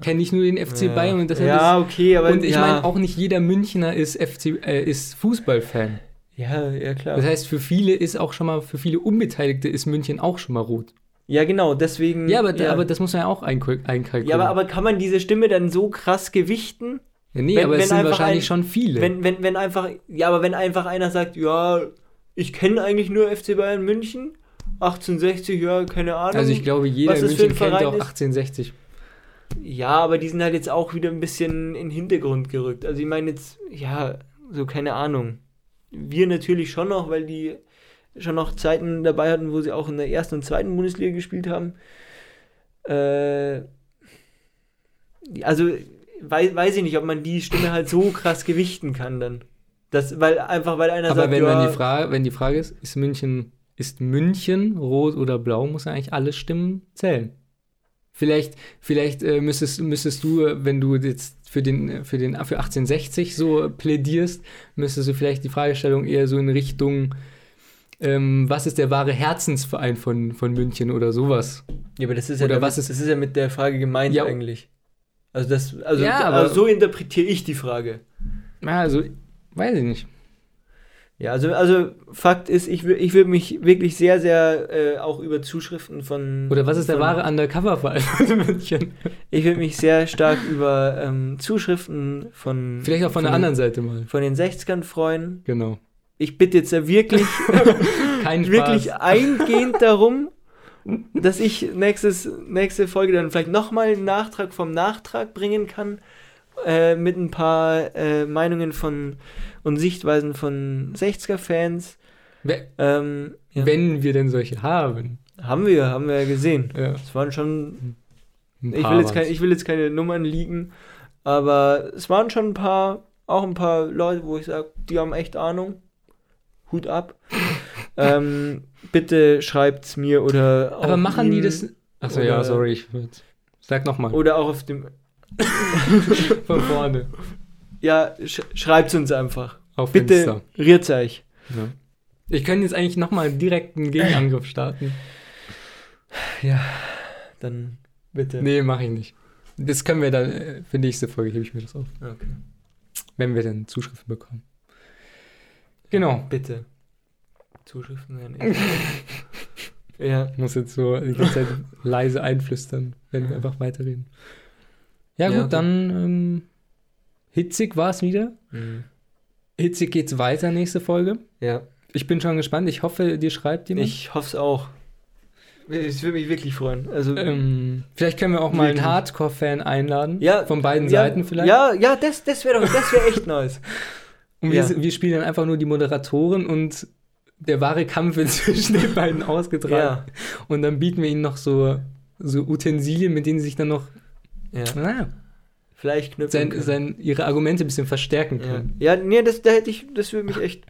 S1: kenne ich nur den FC
S2: ja.
S1: Bayern und deshalb
S2: ja, okay, aber.
S1: und ich
S2: ja.
S1: meine, auch nicht jeder Münchner ist FC äh, ist Fußballfan.
S2: Ja, ja, klar.
S1: Das heißt, für viele ist auch schon mal, für viele Unbeteiligte ist München auch schon mal rot.
S2: ja, genau, deswegen.
S1: Ja, aber,
S2: ja.
S1: aber das muss man ja auch einkal- einkalkulieren.
S2: ja, aber, aber kann man diese Stimme dann so krass gewichten?
S1: Ja, nee,
S2: wenn-
S1: aber
S2: wenn
S1: es sind wahrscheinlich
S2: ein-
S1: schon viele.
S2: Wenn, wenn, wenn einfach, ja, aber wenn einfach einer sagt, ja, ich kenne eigentlich nur FC Bayern München, 1860, ja, keine Ahnung.
S1: also ich glaube, jeder München kennt auch
S2: ist?
S1: 1860.
S2: Ja, aber die sind halt jetzt auch wieder ein bisschen in den Hintergrund gerückt. Also ich meine jetzt, ja, so keine Ahnung. Wir natürlich schon noch, weil die schon noch Zeiten dabei hatten, wo sie auch in der ersten und zweiten Bundesliga gespielt haben. Äh, also weiß, weiß ich nicht, ob man die Stimme halt so krass gewichten kann dann. Das, weil einfach, weil einer
S1: Aber
S2: sagt,
S1: wenn,
S2: ja,
S1: die Frage, wenn die Frage ist, ist München, ist München rot oder blau, muss ja eigentlich alle Stimmen zählen. Vielleicht, vielleicht äh, müsstest, müsstest du, äh, wenn du jetzt für den, für den für 1860 so plädierst, müsstest du vielleicht die Fragestellung eher so in Richtung, ähm, was ist der wahre Herzensverein von, von München oder sowas?
S2: Ja, aber das ist
S1: Oder
S2: ja damit,
S1: was ist-
S2: das ist ja mit der Frage gemeint
S1: Ja.
S2: eigentlich. Also das, also,
S1: Ja, aber-
S2: also so interpretiere ich die Frage.
S1: Ja, also, weiß ich nicht.
S2: Ja, also, also Fakt ist, ich, ich würde mich wirklich sehr, sehr äh, auch über Zuschriften von.
S1: Oder was ist der
S2: von,
S1: wahre Undercover-Verein von [laughs] München?
S2: Ich würde mich sehr stark über ähm, Zuschriften von.
S1: Vielleicht auch von der anderen Seite mal.
S2: Von den 60ern freuen.
S1: Genau.
S2: Ich bitte jetzt ja wirklich, [laughs]
S1: Kein
S2: wirklich eingehend darum, dass ich nächstes, nächste Folge dann vielleicht nochmal einen Nachtrag vom Nachtrag bringen kann. Äh, mit ein paar äh, Meinungen von und Sichtweisen von 60er-Fans.
S1: Wer-
S2: Ähm, ja.
S1: Wenn wir denn solche haben.
S2: Haben wir, haben wir ja gesehen.
S1: Ja.
S2: Es waren schon, ich will, jetzt kein, ich will jetzt keine Nummern liegen, aber es waren schon ein paar, auch ein paar Leute, wo ich sage, die haben echt Ahnung. Hut ab. [laughs] ähm, bitte schreibt's mir oder
S1: Aber machen die
S2: ihm
S1: das. Achso, ja, sorry. Ich sag nochmal.
S2: Oder auch auf dem. [laughs]
S1: Von vorne.
S2: Ja, sch schreibt's uns einfach.
S1: Auf
S2: Bitte,
S1: Insta.
S2: rührt's euch.
S1: Ja. Ich könnte jetzt eigentlich nochmal direkt einen Gegenangriff starten.
S2: Ja, dann bitte.
S1: Nee, mache ich nicht. Das können wir dann, äh, für nächste Folge hebe ich mir das auf.
S2: Okay.
S1: Wenn wir dann Zuschriften bekommen. Genau.
S2: Bitte. Zuschriften werden echt. [laughs] ja.
S1: Ich muss jetzt so die ganze Zeit leise einflüstern, wenn wir einfach weiterreden. Ja,
S2: Ja,
S1: gut,
S2: okay.
S1: dann ähm, hitzig war es wieder.
S2: Mhm.
S1: Hitzig geht's weiter nächste Folge.
S2: Ja.
S1: Ich bin schon gespannt. Ich hoffe, dir schreibt jemand.
S2: Ich hoffe es auch. Es würde mich wirklich freuen. Also,
S1: Ähm, vielleicht können wir auch mal
S2: Wirklich.
S1: einen Hardcore-Fan einladen.
S2: ja,
S1: Von beiden
S2: ja,
S1: Seiten vielleicht.
S2: Ja, ja, das, das wäre doch, das wäre echt nice. [laughs]
S1: Und wir,
S2: ja.
S1: wir spielen dann einfach nur die Moderatoren und der wahre Kampf wird [laughs] zwischen den beiden ausgetragen.
S2: Ja.
S1: Und dann bieten wir ihnen noch so, so Utensilien, mit denen sie sich dann noch
S2: ja.
S1: na,
S2: Vielleicht knüpfen.
S1: sein,
S2: können.
S1: sein, ihre Argumente ein bisschen verstärken
S2: ja.
S1: können.
S2: ja, nee, das, da hätte ich, das würde mich echt,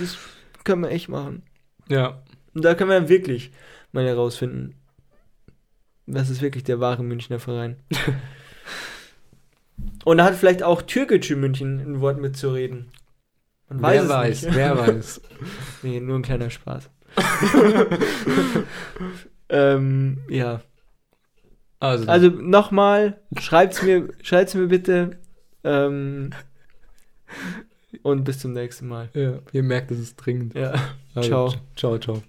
S2: das können wir echt machen.
S1: Ja.
S2: Und da können wir dann wirklich mal herausfinden, was ist wirklich der wahre Münchner Verein. [laughs] Und da hat vielleicht auch türkische München ein Wort mitzureden. Man weiß
S1: wer weiß,
S2: nicht.
S1: wer weiß. [laughs]
S2: Nee, nur ein kleiner Spaß. [laughs] ähm, ja.
S1: Also,
S2: Also nochmal, schreibt's mir, schreibt's mir bitte. Ähm, und bis zum nächsten Mal.
S1: ja, ihr merkt, es ist dringend.
S2: Ja.
S1: Also,
S2: Ciao.
S1: Ciao, ciao.